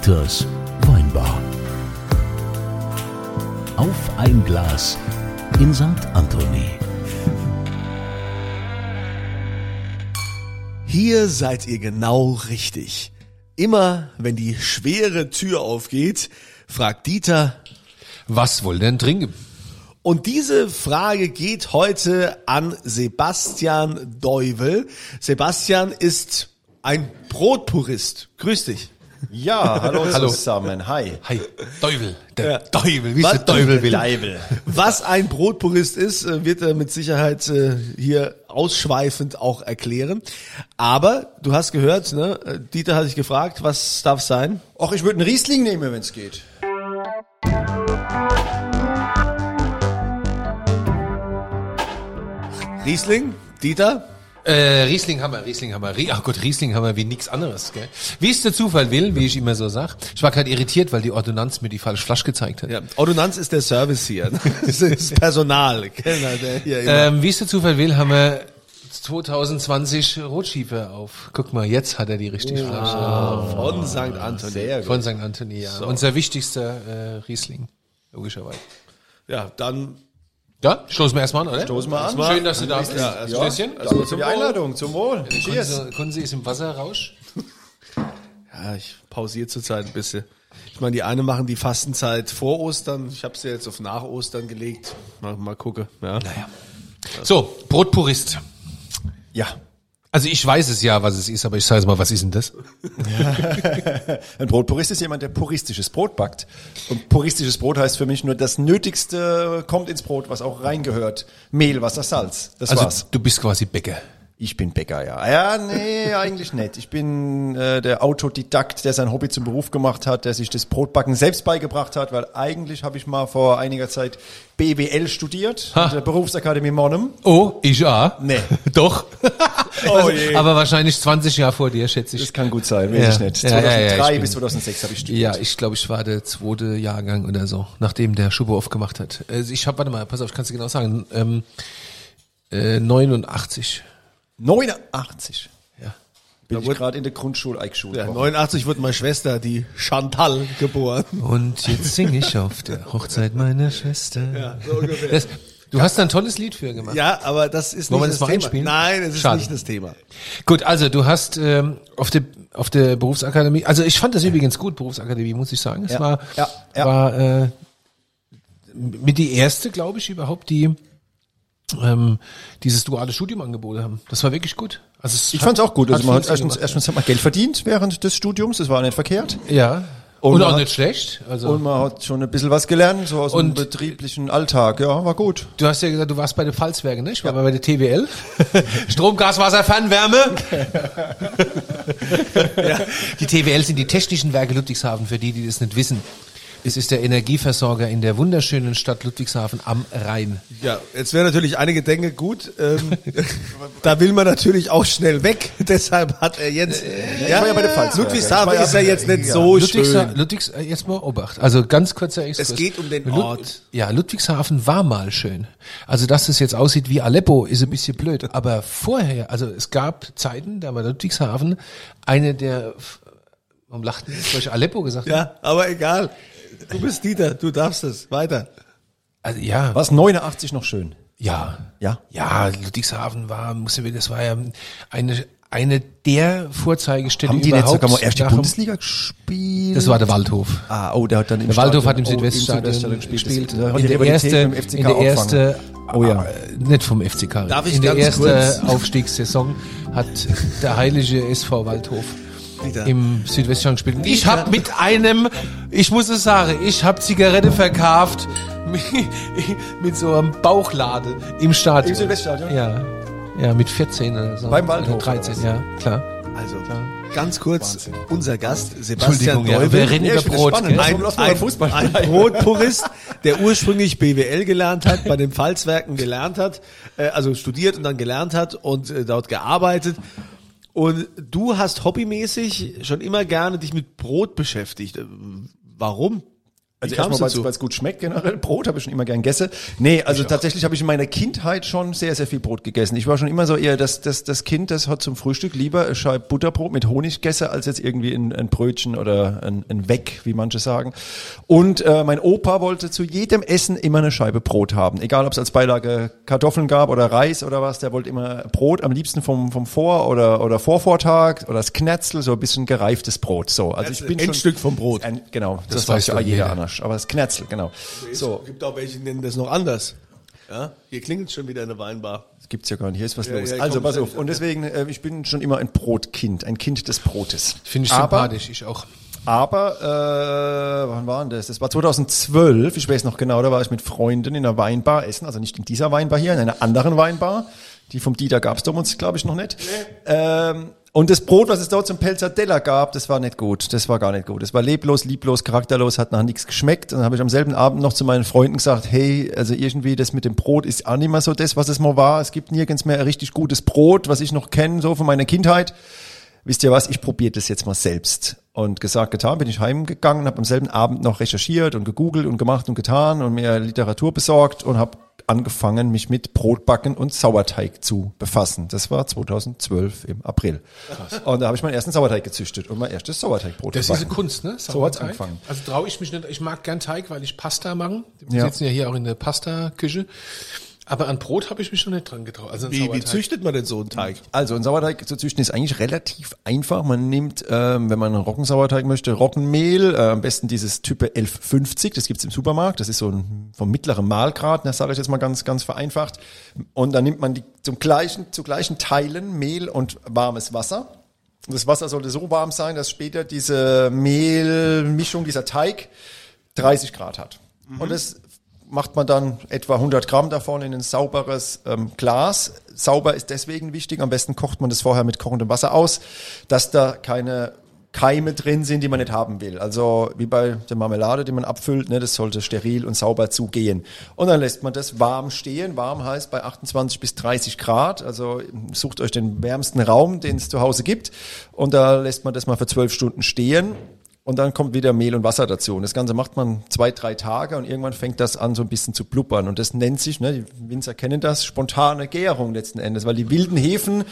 Dieters Weinbar. Auf ein Glas in St. Anthony. Hier seid ihr genau richtig. Immer wenn die schwere Tür aufgeht, fragt Dieter, Was wohl denn trinken? und diese Frage geht heute an Sebastian Deuvel. Sebastian ist ein Brotpurist. Grüß dich. Ja, hallo, Hallo. zusammen. Hi. Hi, Teufel, der Ja. Teufel, wie Was? der Teufel will. Deibel. Was ein Brotpurist ist, äh, wird er mit Sicherheit äh, hier ausschweifend auch erklären. Aber du hast gehört, ne? äh, Dieter hat dich gefragt, was darf sein? Och, ich würde einen Riesling nehmen, wenn es geht. Riesling? Dieter? Äh, Riesling haben wir, Riesling haben wir. Ach Gott, Riesling haben wir wie nix anderes, gell? Wie es der Zufall will, wie ich immer so sag. Ich war gerade irritiert, weil die Ordonnanz mir die falsche Flasche gezeigt hat. Ja, Ordonnanz ist der Service hier. Das ist Personal. Hier. Ähm, wie es der Zufall will, haben wir 2020 Rotschiefer auf. Guck mal, jetzt hat er die richtige Flasche. von St. Anthony. Von St. Anthony, ja. Unser wichtigster äh, Riesling, logischerweise. Ja, dann Ja, stoßen wir erstmal an, oder? Stoßen wir an. Schön, dass du da bist. Ja, Ja, Stößchen. Danke für die Einladung. Zum Wohl. Cheers. Kunze, Kunze ist im Wasserrausch. Ja, ich pausiere zurzeit ein bisschen. Ich meine, die eine machen die Fastenzeit vor Ostern. Ich habe sie jetzt auf nach Ostern gelegt. Mal, mal gucke. Ja. Naja. So, Brotpurist. Ja. Also ich weiß es ja, was es ist, aber ich sage mal, was ist denn das? Ein Brotpurist ist jemand, der puristisches Brot backt. Und puristisches Brot heißt für mich nur, das Nötigste kommt ins Brot, was auch reingehört. Mehl, Wasser, Salz. Das Also war's. du bist quasi Bäcker. Ich bin Bäcker, ja. Ja, nee, eigentlich nicht. Ich bin äh, der Autodidakt, der sein Hobby zum Beruf gemacht hat, der sich das Brotbacken selbst beigebracht hat, weil eigentlich habe ich mal vor einiger Zeit BWL studiert, Ha. an der Berufsakademie Monnem. Oh, ich auch. Nee. Doch. Oh je. aber wahrscheinlich 20 Jahre vor dir, schätze ich. Das kann gut sein, weiß Ja. ich nicht. Ja, ja, 2003 ja, ich bis 2006 habe ich studiert. Ja, ich glaube, ich war der zweite Jahrgang oder so, nachdem der Schubo aufgemacht hat. Also ich habe, warte mal, pass auf, ich kann es dir genau sagen, ähm, äh, 89. 89 Ja. bin ich gerade in der Grundschule eingeschult Ja, worden. 89 wurde meine Schwester, die Chantal, geboren. Und jetzt singe ich auf der Hochzeit meiner Schwester. Ja, so ungefähr. Das, du hast da ein tolles Lied für gemacht. Ja, aber das ist Wollen nicht das das, mal Thema. einspielen? Nein, es ist Schade. nicht das Thema. Gut, also du hast ähm, auf der auf der Berufsakademie, also ich fand das übrigens gut, Berufsakademie, muss ich sagen. Es Ja, war ja, ja. war äh, mit die erste, glaube ich, überhaupt, die ähm, dieses duale Studium angeboten haben. Das war wirklich gut. Also es Ich fand's auch gut. Also man hat erstens, gemacht. erstens hat man Geld verdient während des Studiums, das war nicht verkehrt. ja. Und Und, auch hat- nicht schlecht. Also Und man hat schon ein bisschen was gelernt, so aus dem betrieblichen Alltag. Ja, war gut. Du hast ja gesagt, du warst bei den Pfalzwerken, ne? Ich war bei der TWL. Strom, Gas, Wasser, Fernwärme. Die TWL sind die Technischen Werke Ludwigshafen, für die, die das nicht wissen. Es ist der Energieversorger in der wunderschönen Stadt Ludwigshafen am Rhein. Ja, jetzt wäre natürlich einige denken, gut, ähm, da will man natürlich auch schnell weg. Deshalb hat er jetzt, ich war ja bei den Pfalzwerken. Ludwigshafen ja- ist ja jetzt nicht ja. so Ludwigshafen, schön. Ludwigs, äh, jetzt mal Obacht. Also ganz kurzer Exkurs. Es geht um den Lud- Ort. Ja, Ludwigshafen war mal schön. Also, dass es jetzt aussieht wie Aleppo, ist ein bisschen blöd. Aber vorher, also es gab Zeiten, da war Ludwigshafen eine der, warum lachten weil ich Aleppo gesagt? Ja, aber egal. Du bist Dieter, du darfst es. Weiter. Also, ja. War 89 noch schön? Ja. Ja. Ja, Ludwigshafen war, muss ich, das war ja eine, eine der Vorzeigestädte Haben die überhaupt. sogar mal erst die nach dem- Bundesliga gespielt? Das war der Waldhof. Ah, oh, der hat dann im Der Waldhof Stadion- hat im oh, Südweststadion gespielt. gespielt. Da hat In die der erste, in der erste, Oh ja. äh, nicht vom FCK. Darf ich in der ersten? Aufstiegssaison hat der heilige SV Waldhof Dieter. im Südweststadion gespielt. Ich habe mit einem, ich muss es sagen, ich habe Zigarette verkauft mit, mit so einem Bauchlade im Stadion. Im Südweststadion? Ja. Ja, mit 14 oder so. Beim Waldhof, Oder 13, oder ja, klar. Also, ganz kurz, unser Gast, Sebastian Entschuldigung, ja, Deuvel. wir reden Ja, Brot. spannend. ein, ein, ein. Brotpurist, der ursprünglich BWL gelernt hat, bei den Pfalzwerken gelernt hat, äh, also studiert und dann gelernt hat und äh, dort gearbeitet. Und du hast hobbymäßig schon immer gerne dich mit Brot beschäftigt. Warum? Also erstmal, weil es gut schmeckt generell. Brot habe ich schon immer gern gegessen. Nee, also tatsächlich habe ich in meiner Kindheit schon sehr, sehr viel Brot gegessen. Ich war schon immer so eher das, das, das Kind, das hat zum Frühstück lieber eine Scheibe Butterbrot mit Honig gegessen, als jetzt irgendwie ein, ein Brötchen oder ein, ein Weck, wie manche sagen. Und äh, mein Opa wollte zu jedem Essen immer eine Scheibe Brot haben. Egal, ob es als Beilage Kartoffeln gab oder Reis oder was, der wollte immer Brot, am liebsten vom, vom Vor- oder, oder Vorvortag oder das Knätzel, so ein bisschen gereiftes Brot. So, also ich bin schon, Endstück vom Brot. ein, genau, das, Das weiß ja jeder jeder. Anders. Aber das Knätzel, genau. So, Es gibt auch welche, die nennen das noch anders. Ja? Hier klingelt schon wieder eine Weinbar. das gibt's ja gar nicht. Hier ist was Ja, los. ja, also pass auf. Und deswegen, äh, ich bin schon immer ein Brotkind, ein Kind des Brotes. Finde ich aber, sympathisch, ich auch. Aber, äh, wann war denn das? Das war 2012, ich weiß noch genau, da war ich mit Freunden in einer Weinbar essen, also nicht in dieser Weinbar hier, in einer anderen Weinbar. Die vom Dieter gab's damals, glaube ich, noch nicht. Ähm, und das Brot, was es dort zum Pelzadella gab, das war nicht gut. Das war gar nicht gut. Das war leblos, lieblos, charakterlos, hat nach nichts geschmeckt. Und dann habe ich am selben Abend noch zu meinen Freunden gesagt, hey, also irgendwie das mit dem Brot ist auch nicht mehr so das, was es mal war. Es gibt nirgends mehr ein richtig gutes Brot, was ich noch kenne, so von meiner Kindheit wisst ihr was, ich probiere das jetzt mal selbst. Und gesagt, getan, bin ich heimgegangen, habe am selben Abend noch recherchiert und gegoogelt und gemacht und getan und mir Literatur besorgt und habe angefangen, mich mit Brotbacken und Sauerteig zu befassen. Das war 2012 im April. Und da habe ich meinen ersten Sauerteig gezüchtet und mein erstes Sauerteigbrot Das ist eine gebacken. Kunst, ne? So hat's Sauerteig. angefangen. Also traue ich mich nicht. Ich mag gern Teig, weil ich Pasta mache. Wir Ja. sitzen ja hier auch in der Pasta-Küche. Aber an Brot habe ich mich noch nicht dran getraut. Also Wie, wie züchtet man denn so einen Teig? Also ein Sauerteig zu züchten ist eigentlich relativ einfach. Man nimmt, ähm, wenn man einen Roggensauerteig möchte, Roggenmehl, äh, am besten dieses Type 1150, das gibt's im Supermarkt. Das ist so ein vom mittleren Mahlgrad, das sage ich jetzt mal ganz, ganz vereinfacht. Und dann nimmt man die zum gleichen, zu gleichen Teilen Mehl und warmes Wasser. Und das Wasser sollte so warm sein, dass später diese Mehlmischung, dieser Teig 30 Grad hat. Und das macht man dann etwa 100 Gramm davon in ein sauberes ähm, Glas. Sauber ist deswegen wichtig. Am besten kocht man das vorher mit kochendem Wasser aus, dass da keine Keime drin sind, die man nicht haben will. Also wie bei der Marmelade, die man abfüllt, ne, das sollte steril und sauber zugehen. Und dann lässt man das warm stehen. Warm heißt bei 28 bis 30 Grad. Also sucht euch den wärmsten Raum, den es zu Hause gibt. Und da lässt man das mal für 12 Stunden stehen. Und dann kommt wieder Mehl und Wasser dazu. Und das Ganze macht man zwei, drei Tage und irgendwann fängt das an, so ein bisschen zu blubbern. Und das nennt sich, ne, die Winzer kennen das, spontane Gärung letzten Endes, weil die wilden Hefen,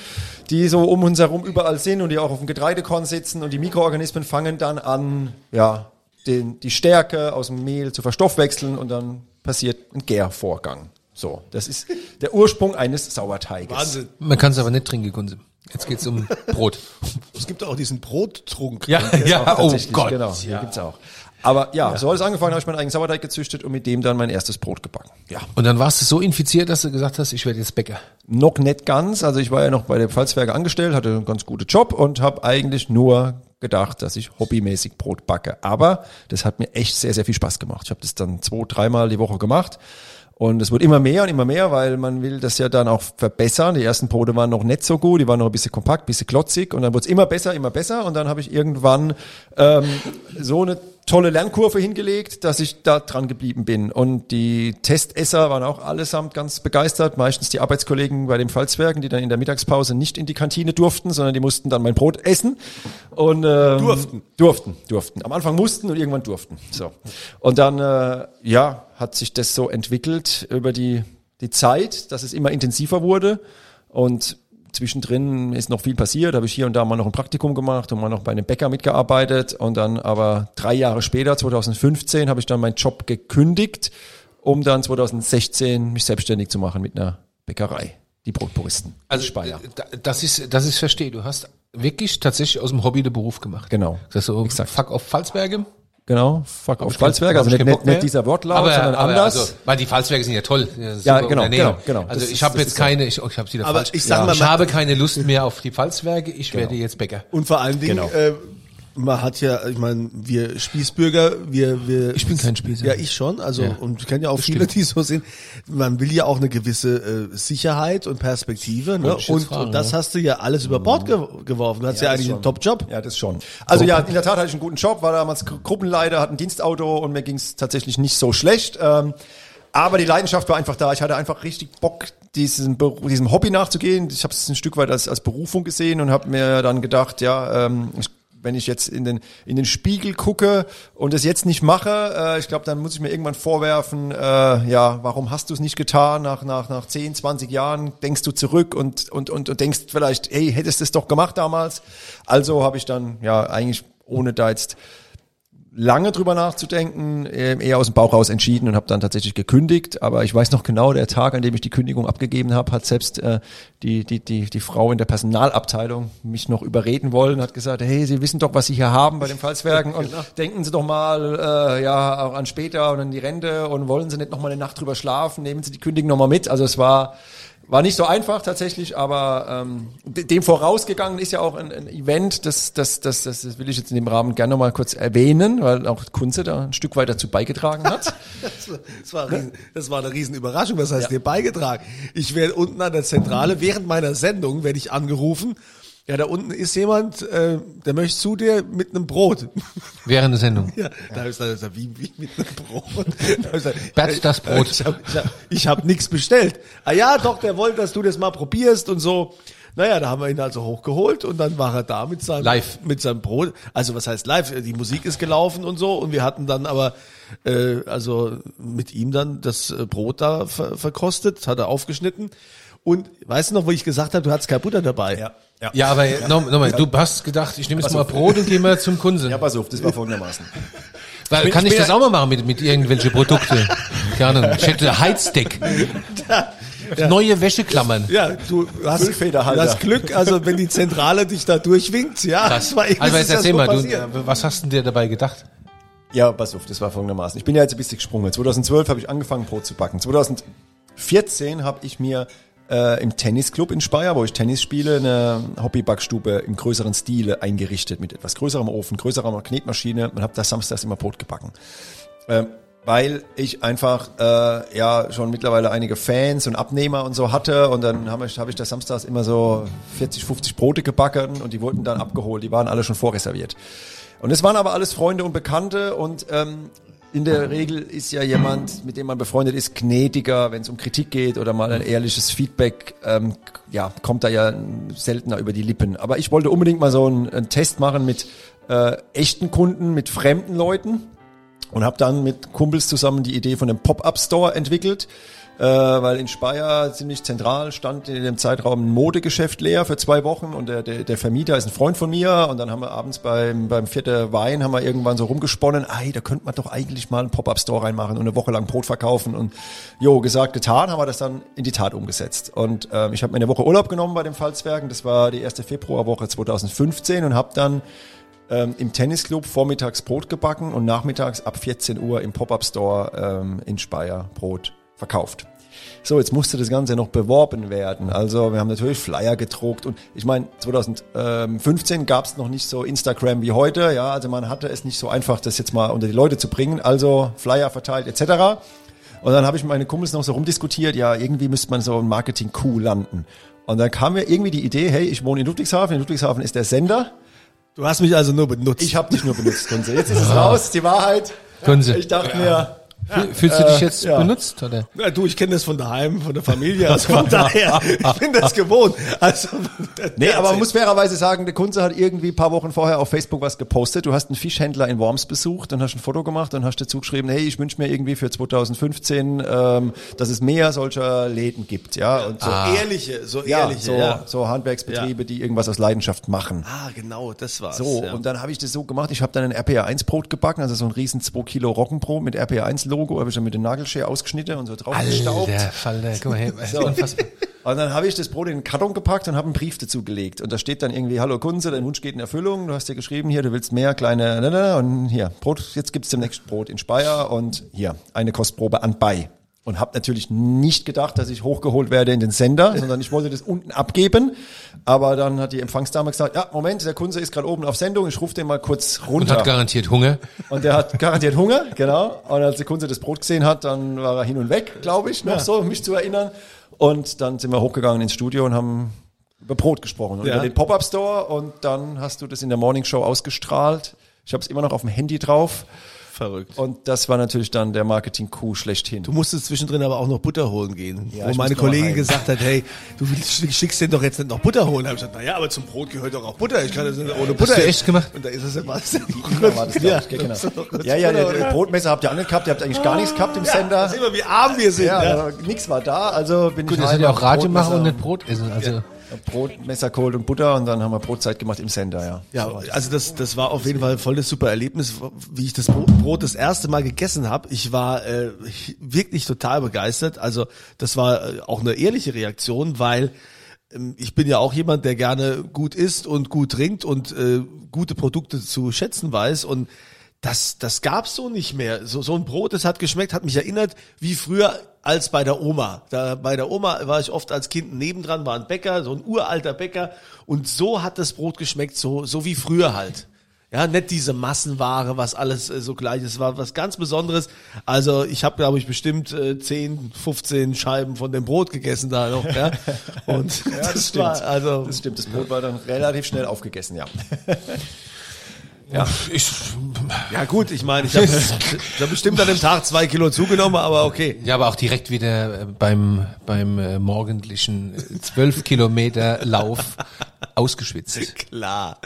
die so um uns herum überall sind und die auch auf dem Getreidekorn sitzen und die Mikroorganismen fangen dann an, ja, den, die Stärke aus dem Mehl zu verstoffwechseln und dann passiert ein Gärvorgang. So, das ist der Ursprung eines Sauerteiges. Wahnsinn. Man kann es aber nicht trinken, Gunse. Jetzt geht's um Brot. Es gibt auch diesen Brottrunk. ja, ja, oh Tatsächlich, Gott. Genau, ja. gibt's auch. Aber ja, so hat es angefangen, habe ich meinen eigenen Sauerteig gezüchtet und mit dem dann mein erstes Brot gebacken. Ja. Und dann warst du so infiziert, dass du gesagt hast, ich werde jetzt Bäcker. Noch nicht ganz, also ich war ja noch bei der Pfalzwerke angestellt, hatte einen ganz guten Job und habe eigentlich nur gedacht, dass ich hobbymäßig Brot backe. Aber das hat mir echt sehr, sehr viel Spaß gemacht. Ich habe das dann zwei, dreimal die Woche gemacht. Und es wird immer mehr und immer mehr, weil man will das ja dann auch verbessern. Die ersten Brote waren noch nicht so gut, die waren noch ein bisschen kompakt, ein bisschen klotzig und dann wurde es immer besser, immer besser und dann habe ich irgendwann ähm, so eine tolle Lernkurve hingelegt, dass ich da dran geblieben bin. Und die Testesser waren auch allesamt ganz begeistert, meistens die Arbeitskollegen bei den Pfalzwerken, die dann in der Mittagspause nicht in die Kantine durften, sondern die mussten dann mein Brot essen. Und, ähm, Durften. Durften, durften. Am Anfang mussten und irgendwann durften. So. Und dann, äh, ja, hat sich das so entwickelt über die, die Zeit, dass es immer intensiver wurde. Und zwischendrin ist noch viel passiert, habe ich hier und da mal noch ein Praktikum gemacht und mal noch bei einem Bäcker mitgearbeitet. Und dann aber drei Jahre später, 2015, habe ich dann meinen Job gekündigt, um dann 2016 mich selbstständig zu machen mit einer Bäckerei. Die Brotpuristen. Also Speyer. da- das ist, das ist verstehe. Du hast wirklich tatsächlich aus dem Hobby den Beruf gemacht. Genau. Das ist so, Exakt. fuck auf Pfalzberge. Genau, fuck auf Spalzwerk, also ich nicht, nicht, nicht dieser Wortlaut, aber, sondern aber anders. Also, weil die Pfalzwerke sind ja toll. Ja, Ja, genau, genau, genau. Also Das ich habe jetzt keine, ich, oh, ich habe wieder Aber falsch. ich sag mal, ich habe keine Lust mehr auf die Pfalzwerke. Ich Genau. werde jetzt Bäcker. Und vor allen Dingen, Genau. äh, man hat ja, ich meine, wir Spießbürger, wir, wir. Ich bin kein Spießer. Ja, ich schon. Also Ja. und ich kenne ja auch viele, die so sind. Man will ja auch eine gewisse äh, Sicherheit und Perspektive. Ne? Und, fragen, und das ja. hast du ja alles über Bord ge geworfen. Du hast ja, das eigentlich einen Top-Job. Ja, das schon. Also ja, in der Tat hatte ich einen guten Job, war damals Gru- Gruppenleiter, hatte ein Dienstauto und mir ging es tatsächlich nicht so schlecht. Ähm, aber die Leidenschaft war einfach da. Ich hatte einfach richtig Bock, diesem, diesem Hobby nachzugehen. Ich habe es ein Stück weit als, als Berufung gesehen und habe mir dann gedacht, ja, ähm, ich wenn ich jetzt in den, in den Spiegel gucke und es jetzt nicht mache, äh, ich glaube, dann muss ich mir irgendwann vorwerfen, äh, ja, warum hast du es nicht getan? Nach, nach, nach 10, 20 Jahren denkst du zurück und, und, und, und denkst vielleicht, hey, hättest du es doch gemacht damals. Also habe ich dann, ja, eigentlich ohne da jetzt lange drüber nachzudenken, äh, eher aus dem Bauch raus entschieden und habe dann tatsächlich gekündigt. Aber ich weiß noch genau, der Tag, an dem ich die Kündigung abgegeben habe, hat selbst äh, die, die, die, die Frau in der Personalabteilung mich noch überreden wollen, hat gesagt, hey, Sie wissen doch, was Sie hier haben bei den Pfalzwerken und genau. denken Sie doch mal äh, ja auch an später und an die Rente und wollen Sie nicht noch mal eine Nacht drüber schlafen, nehmen Sie die Kündigung noch mal mit. Also es war war nicht so einfach tatsächlich, aber ähm, dem vorausgegangen ist ja auch ein, ein Event, das, das, das, das, das will ich jetzt in dem Rahmen gerne mal kurz erwähnen, weil auch Kunze da ein Stück weit dazu beigetragen hat. das, war, das, war riesen, das war eine Riesenüberraschung. Was heißt ja. dir beigetragen? Ich werde unten an der Zentrale, während meiner Sendung werde ich angerufen ja, da unten ist jemand, äh, der möchte zu dir mit einem Brot. Während der Sendung. Ja, da habe ich gesagt, wie, wie mit einem Brot? Da gesagt, Bert, das Brot. Ich habe ich hab, ich hab nichts bestellt. Ah ja, doch, der wollte, dass du das mal probierst und so. Naja, da haben wir ihn also hochgeholt und dann war er da mit seinem, live. mit seinem Brot. Also was heißt live? Die Musik ist gelaufen und so und wir hatten dann aber äh, also mit ihm dann das äh, Brot da ver verkostet, hat er aufgeschnitten. Und weißt du noch, wo ich gesagt habe, du hattest keine Butter dabei? Ja. Ja, ja aber ja. nochmal, noch mal, du hast gedacht, ich nehme jetzt mal Brot und gehe mal zum Kunse. Ja, pass auf, das war folgendermaßen. Weil, ich kann ich, das auch mal machen mit, mit irgendwelche Produkte? Gerne. Ich hätte Heizdeck. Ja. Neue Wäscheklammern. Ja, du hast, du hast Glück, also wenn die Zentrale dich da durchwinkt, ja. Das war also jetzt erzähl mal, du, was hast denn dir dabei gedacht? Ja, pass auf, das war folgendermaßen. Ich bin ja jetzt ein bisschen gesprungen. 2012 habe ich angefangen, Brot zu backen. 2014 habe ich mir äh, im Tennisclub in Speyer, wo ich Tennis spiele, eine Hobbybackstube im größeren Stile eingerichtet mit etwas größerem Ofen, größerer Knetmaschine und habe da samstags immer Brot gebacken. Ähm, weil ich einfach äh, ja schon mittlerweile einige Fans und Abnehmer und so hatte und dann habe ich, hab ich da samstags immer so 40, 50 Brote gebacken und die wurden dann abgeholt, die waren alle schon vorreserviert. Und es waren aber alles Freunde und Bekannte und ähm, in der Regel ist ja jemand, mit dem man befreundet ist, gnädiger, wenn es um Kritik geht oder mal ein ehrliches Feedback, ähm, ja, kommt da ja seltener über die Lippen. Aber ich wollte unbedingt mal so einen, einen Test machen mit äh, echten Kunden, mit fremden Leuten und habe dann mit Kumpels zusammen die Idee von einem Pop-up-Store entwickelt äh, weil in Speyer ziemlich zentral stand in dem Zeitraum ein Modegeschäft leer für zwei Wochen und der, der, der Vermieter ist ein Freund von mir und dann haben wir abends beim, beim vierten Wein haben wir irgendwann so rumgesponnen, ey, da könnte man doch eigentlich mal einen Pop-Up-Store reinmachen und eine Woche lang Brot verkaufen. Und jo, gesagt, getan, haben wir das dann in die Tat umgesetzt. Und äh, ich habe mir eine Woche Urlaub genommen bei den Pfalzwerken, das war die erste Februarwoche 2015 und habe dann ähm, im Tennisclub vormittags Brot gebacken und nachmittags ab 14 Uhr im Pop-Up-Store ähm, in Speyer Brot verkauft. So, jetzt musste das Ganze noch beworben werden. Also wir haben natürlich Flyer gedruckt und ich meine, 2015 gab es noch nicht so Instagram wie heute. Ja, also man hatte es nicht so einfach, das jetzt mal unter die Leute zu bringen. Also Flyer verteilt etc. Und dann habe ich mit meinen Kumpels noch so rumdiskutiert, ja, irgendwie müsste man so ein Marketing-Coup landen. Und dann kam mir irgendwie die Idee, hey, ich wohne in Ludwigshafen, in Ludwigshafen ist der Sender. Du hast mich also nur benutzt. Ich habe dich nur benutzt, Kunze. Jetzt ist es raus, die Wahrheit. Kunze. Ich dachte mir, Fühlst du dich jetzt äh, ja. benutzt, oder? Ja, du, ich kenne das von daheim, von der Familie, also von daher, ich bin das gewohnt. Also, nee, aber man muss fairerweise sagen, der Kunze hat irgendwie paar Wochen vorher auf Facebook was gepostet. Du hast einen Fischhändler in Worms besucht und hast ein Foto gemacht und hast dazu geschrieben, hey, ich wünsche mir irgendwie für 2015, ähm, dass es mehr solcher Läden gibt, ja. Und so ah. ehrliche, so ehrliche, so, ja. so Handwerksbetriebe, die irgendwas aus Leidenschaft machen. Ah, genau, das war's. So, und dann habe ich das so gemacht, ich habe dann ein RPA 1 Brot gebacken, also so ein riesen 2 Kilo Roggenbrot mit RPA 1 Logo, habe ich dann mit dem Nagelschere ausgeschnitten und so drauf gestaubt. Alter Falter, guck mal her. So. Und dann habe ich das Brot in den Karton gepackt und habe einen Brief dazu gelegt. Und da steht dann irgendwie, hallo Kunze, dein Wunsch geht in Erfüllung. Du hast dir geschrieben, hier, du willst mehr kleine, ne, ne, ne, und hier, Brot, jetzt gibt's demnächst Brot in Speyer und hier, eine Kostprobe anbei und habe natürlich nicht gedacht, dass ich hochgeholt werde in den Sender, sondern ich wollte das unten abgeben. Aber dann hat die Empfangsdame gesagt, ja, Moment, der Kunze ist gerade oben auf Sendung, ich rufe den mal kurz runter. Und hat garantiert Hunger. Und der hat garantiert Hunger, genau. Und als der Kunze das Brot gesehen hat, dann war er hin und weg, glaube ich, noch ja. so, mich zu erinnern. Und dann sind wir hochgegangen ins Studio und haben über Brot gesprochen und ja. über den Pop-Up-Store. Und dann hast du das in der Morning Show ausgestrahlt. Ich habe es immer noch auf dem Handy drauf. Verrückt. Und das war natürlich dann der Marketing-Coup schlechthin. Du musstest zwischendrin aber auch noch Butter holen gehen. Ja, wo meine Kollegin gesagt hat, hey, du schickst den doch jetzt nicht noch Butter holen. Da habe ich gesagt, naja, aber zum Brot gehört doch auch Butter. Ich kann das nicht ohne Butter. du essen. echt gemacht? Und da ist es. Ja, das, glaub ich, genau. das ja, ja, oder? Brotmesser habt ihr auch nicht gehabt, ihr habt eigentlich gar nichts gehabt im Ja, Sender. sehen wir, wie arm wir sind. Ja, Ja, aber nix war da, also bin Gut, ich das heim, sind ja auch Radio machen und nicht Brot essen. Also Brotmesser, Kohl und Butter und dann haben wir Brotzeit gemacht im Sender, ja. Ja, also das, das war auf jeden Fall ein volles super Erlebnis, wie ich das Brot, Brot das erste Mal gegessen habe. Ich war äh, wirklich total begeistert. Also das war äh, auch eine ehrliche Reaktion, weil ähm, ich bin ja auch jemand, der gerne gut isst und gut trinkt und äh, gute Produkte zu schätzen weiß und das, das gab's so nicht mehr. So, so ein Brot, das hat geschmeckt, hat mich erinnert, wie früher als bei der Oma. Da, bei der Oma war ich oft als Kind nebendran, war ein Bäcker, so ein uralter Bäcker. Und so hat das Brot geschmeckt, so, so wie früher halt. Ja, nicht diese Massenware, was alles äh, so gleich ist, war was ganz Besonderes. Also ich habe, glaube ich, bestimmt äh, 10, 15 Scheiben von dem Brot gegessen da noch. Ja? Und Ja, das, war also Das stimmt, das Brot war dann relativ schnell aufgegessen, ja. ja, ich, ja gut, ich meine, ich habe hab bestimmt an dem Tag zwei Kilo zugenommen, aber okay. ja, aber auch direkt wieder äh, beim beim äh, morgendlichen äh, 12 Kilometer Lauf ausgeschwitzt, Klar.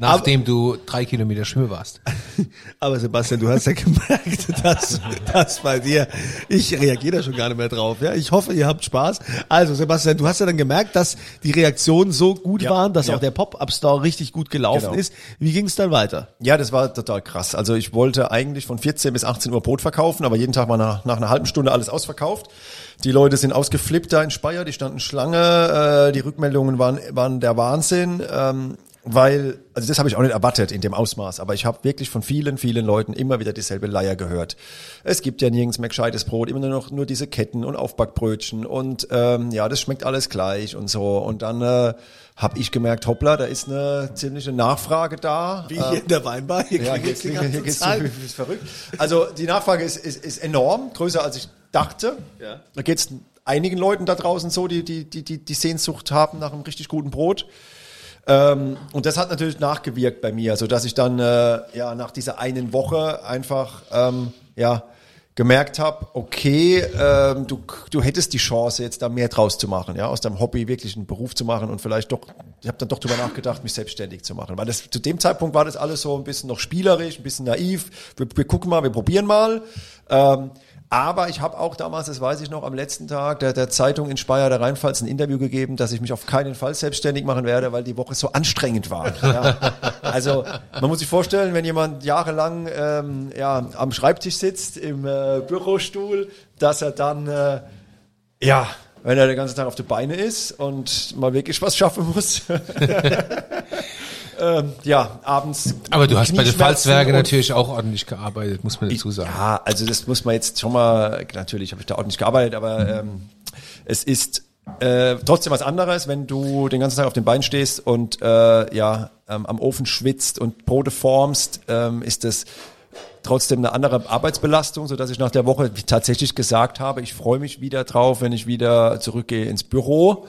nachdem du drei Kilometer schwimmen warst. Aber Sebastian, du hast ja gemerkt, dass, dass bei dir, ich reagiere da schon gar nicht mehr drauf. Ja, ich hoffe, ihr habt Spaß. Also Sebastian, du hast ja dann gemerkt, dass die Reaktionen so gut Ja, waren, dass ja. auch der Pop-Up-Store richtig gut gelaufen Genau. ist. Wie ging es dann weiter? Ja, das war total krass. Also ich wollte eigentlich von 14 bis 18 Uhr Brot verkaufen, aber jeden Tag war nach, nach einer halben Stunde alles ausverkauft. Die Leute sind ausgeflippt da in Speyer, die standen Schlange, äh, die Rückmeldungen waren, waren der Wahnsinn. Ähm, weil, also das habe ich auch nicht erwartet in dem Ausmaß, aber ich habe wirklich von vielen, vielen Leuten immer wieder dieselbe Leier gehört. Es gibt ja nirgends mehr gescheites Brot, immer nur noch nur diese Ketten und Aufbackbrötchen und ähm, ja, das schmeckt alles gleich und so. Und dann äh, habe ich gemerkt, hoppla, da ist eine ziemliche Nachfrage da. Wie hier in der Weinbar? Hier Ja, hier, hier, hier ganze geht's so, verrückt. Also die Nachfrage ist, ist, ist enorm, größer als ich dachte. Ja. Da geht's einigen Leuten da draußen so, die die, die, die, die Sehnsucht haben nach einem richtig guten Brot. Ähm, und das hat natürlich nachgewirkt bei mir, so dass ich dann äh, ja nach dieser einen Woche einfach ähm, ja gemerkt habe, okay, ähm, du, du hättest die Chance, jetzt da mehr draus zu machen, ja, aus deinem Hobby wirklich einen Beruf zu machen und vielleicht doch, ich habe dann doch drüber nachgedacht, mich selbstständig zu machen. Weil das zu dem Zeitpunkt war das alles so ein bisschen noch spielerisch, ein bisschen naiv. Wir, wir gucken mal, wir probieren mal. Ähm, aber ich habe auch damals, das weiß ich noch, am letzten Tag der, der Zeitung in Speyer der Rheinpfalz ein Interview gegeben, dass ich mich auf keinen Fall selbstständig machen werde, weil die Woche so anstrengend war. Ja. Also man muss sich vorstellen, wenn jemand jahrelang ähm, ja, am Schreibtisch sitzt, im äh, Bürostuhl, dass er dann, äh, ja, wenn er den ganzen Tag auf die Beine ist und mal wirklich was schaffen muss. ähm, ja, abends. Aber du hast bei den Pfalzwerken natürlich auch ordentlich gearbeitet, muss man dazu sagen. ja, also das muss man jetzt schon mal, natürlich habe ich da nicht gearbeitet, aber ähm, es ist äh, trotzdem was anderes, wenn du den ganzen Tag auf den Beinen stehst und äh, ja ähm, am Ofen schwitzt und Brote formst, ähm, ist das trotzdem eine andere Arbeitsbelastung, so dass ich nach der Woche tatsächlich gesagt habe, ich freue mich wieder drauf, wenn ich wieder zurückgehe ins Büro.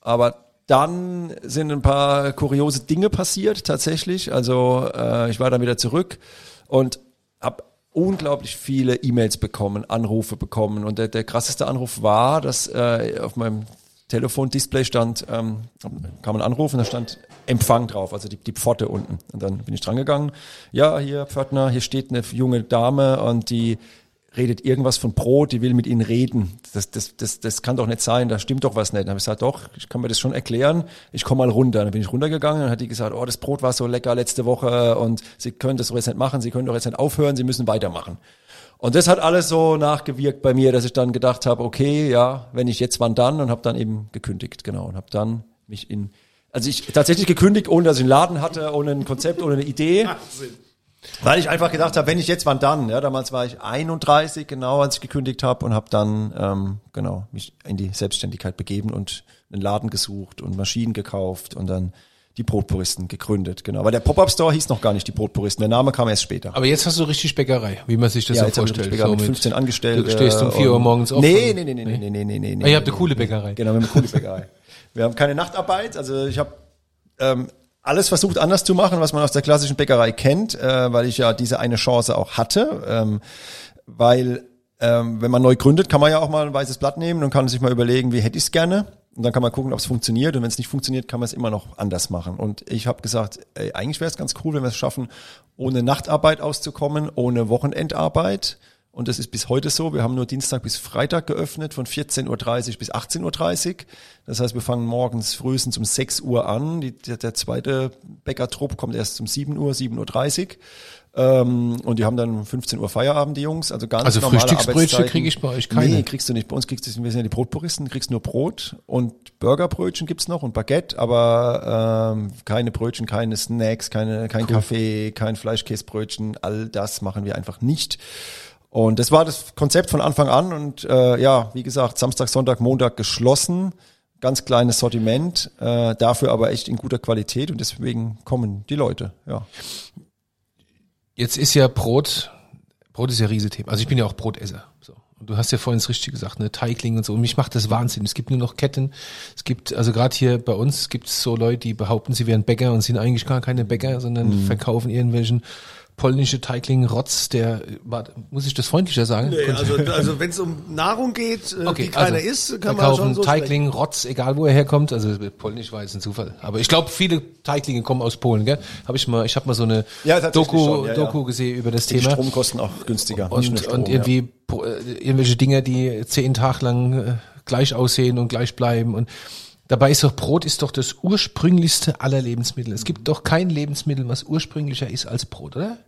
Aber dann sind ein paar kuriose Dinge passiert tatsächlich. Also äh, ich war dann wieder zurück und habe unglaublich viele E-Mails bekommen, Anrufe bekommen. Und der, der krasseste Anruf war, dass äh, auf meinem Telefondisplay stand, ähm, kam ein Anruf und da stand Empfang drauf, also die, die Pforte unten. Und dann bin ich drangegangen. Ja, hier Pförtner, hier steht eine junge Dame und die redet irgendwas von Brot, die will mit Ihnen reden. Das, das, das, das kann doch nicht sein, da stimmt doch was nicht. Dann habe ich gesagt, doch, ich kann mir das schon erklären. Ich komme mal runter. Dann bin ich runtergegangen, dann hat die gesagt, oh, das Brot war so lecker letzte Woche und Sie können das doch jetzt nicht machen, Sie können doch jetzt nicht aufhören, Sie müssen weitermachen. Und das hat alles so nachgewirkt bei mir, dass ich dann gedacht habe, okay, ja, wenn ich jetzt, wann dann? Und habe dann eben gekündigt, genau. Und habe dann mich in, also ich tatsächlich gekündigt, ohne dass ich einen Laden hatte, ohne ein Konzept, ohne eine Idee. Weil ich einfach gedacht habe, wenn ich jetzt, wann dann? Ja, damals war ich 31, genau, als ich gekündigt habe und habe dann ähm, genau mich in die Selbstständigkeit begeben und einen Laden gesucht und Maschinen gekauft und dann die Brotpuristen gegründet, genau. Aber der Pop-Up-Store hieß noch gar nicht die Brotpuristen, der Name kam erst später. Aber jetzt hast du richtig Bäckerei, wie man sich das so hab ich vorstellt. richtig Bäcker So mit 15 Angestellte. Du stehst um 4 Uhr morgens auf. Nee, und- nee, nee, nee, nee, nee, nee, nee, nee. Ah, ihr habt eine coole Bäckerei. Genau, wir haben eine coole Bäckerei. Wir haben keine Nachtarbeit, also ich habe ähm, alles versucht anders zu machen, was man aus der klassischen Bäckerei kennt, äh, weil ich ja diese eine Chance auch hatte, ähm, weil ähm, wenn man neu gründet, kann man ja auch mal ein weißes Blatt nehmen und kann sich mal überlegen, wie hätte ich es gerne. Und dann kann man gucken, ob es funktioniert. Und wenn es nicht funktioniert, kann man es immer noch anders machen. Und ich habe gesagt, ey, eigentlich wäre es ganz cool, wenn wir es schaffen, ohne Nachtarbeit auszukommen, ohne Wochenendarbeit. Und das ist bis heute so. Wir haben nur Dienstag bis Freitag geöffnet, von 14.30 Uhr bis 18.30 Uhr. Das heißt, wir fangen morgens frühestens um 6 Uhr an. Die, der, der zweite Bäckertrupp kommt erst um 7 Uhr, 7.30 Uhr. Ähm, und die haben dann 15 Uhr Feierabend, die Jungs. Also ganz Also normale Frühstücksbrötchen kriege ich bei euch keine. Nee, kriegst du nicht. Bei uns kriegst du, wir sind ja die Brotpuristen, kriegst nur Brot und Burgerbrötchen gibt's noch und Baguette, aber ähm, keine Brötchen, keine Snacks, keine, kein Kaffee, kein Fleischkäsebrötchen. All das machen wir einfach nicht. Und das war das Konzept von Anfang an und äh, ja, wie gesagt, Samstag, Sonntag, Montag geschlossen. Ganz kleines Sortiment, äh, dafür aber echt in guter Qualität und deswegen kommen die Leute, ja. Jetzt ist ja Brot, Brot ist ja Riesethema. Also ich bin ja auch Brotesser. So. Und du hast ja vorhin es richtig gesagt, ne, Teigling und so. Und mich macht das Wahnsinn. Es gibt nur noch Ketten. Es gibt, also gerade hier bei uns gibt es so Leute, die behaupten, sie wären Bäcker und sind eigentlich gar keine Bäcker, sondern Mhm. verkaufen irgendwelchen polnische Teigling Rotz, der, warte, muss ich das freundlicher sagen? Nee, also, also wenn es um Nahrung geht, äh, die keiner isst, kann man schon so Teigling, Rotz, egal wo er herkommt. Also polnisch war jetzt ein Zufall. Aber ich glaube, viele Teiglinge kommen aus Polen, gell? Habe ich mal, ich habe mal so eine Ja, Doku, schon, ja, ja. Doku gesehen über das Die Thema. Stromkosten auch günstiger. Und, Strom, und ja. irgendwie äh, irgendwelche Dinger, die zehn Tage lang äh, gleich aussehen und gleich bleiben. Und dabei ist doch Brot ist doch das ursprünglichste aller Lebensmittel. Es gibt doch kein Lebensmittel, was ursprünglicher ist als Brot, oder?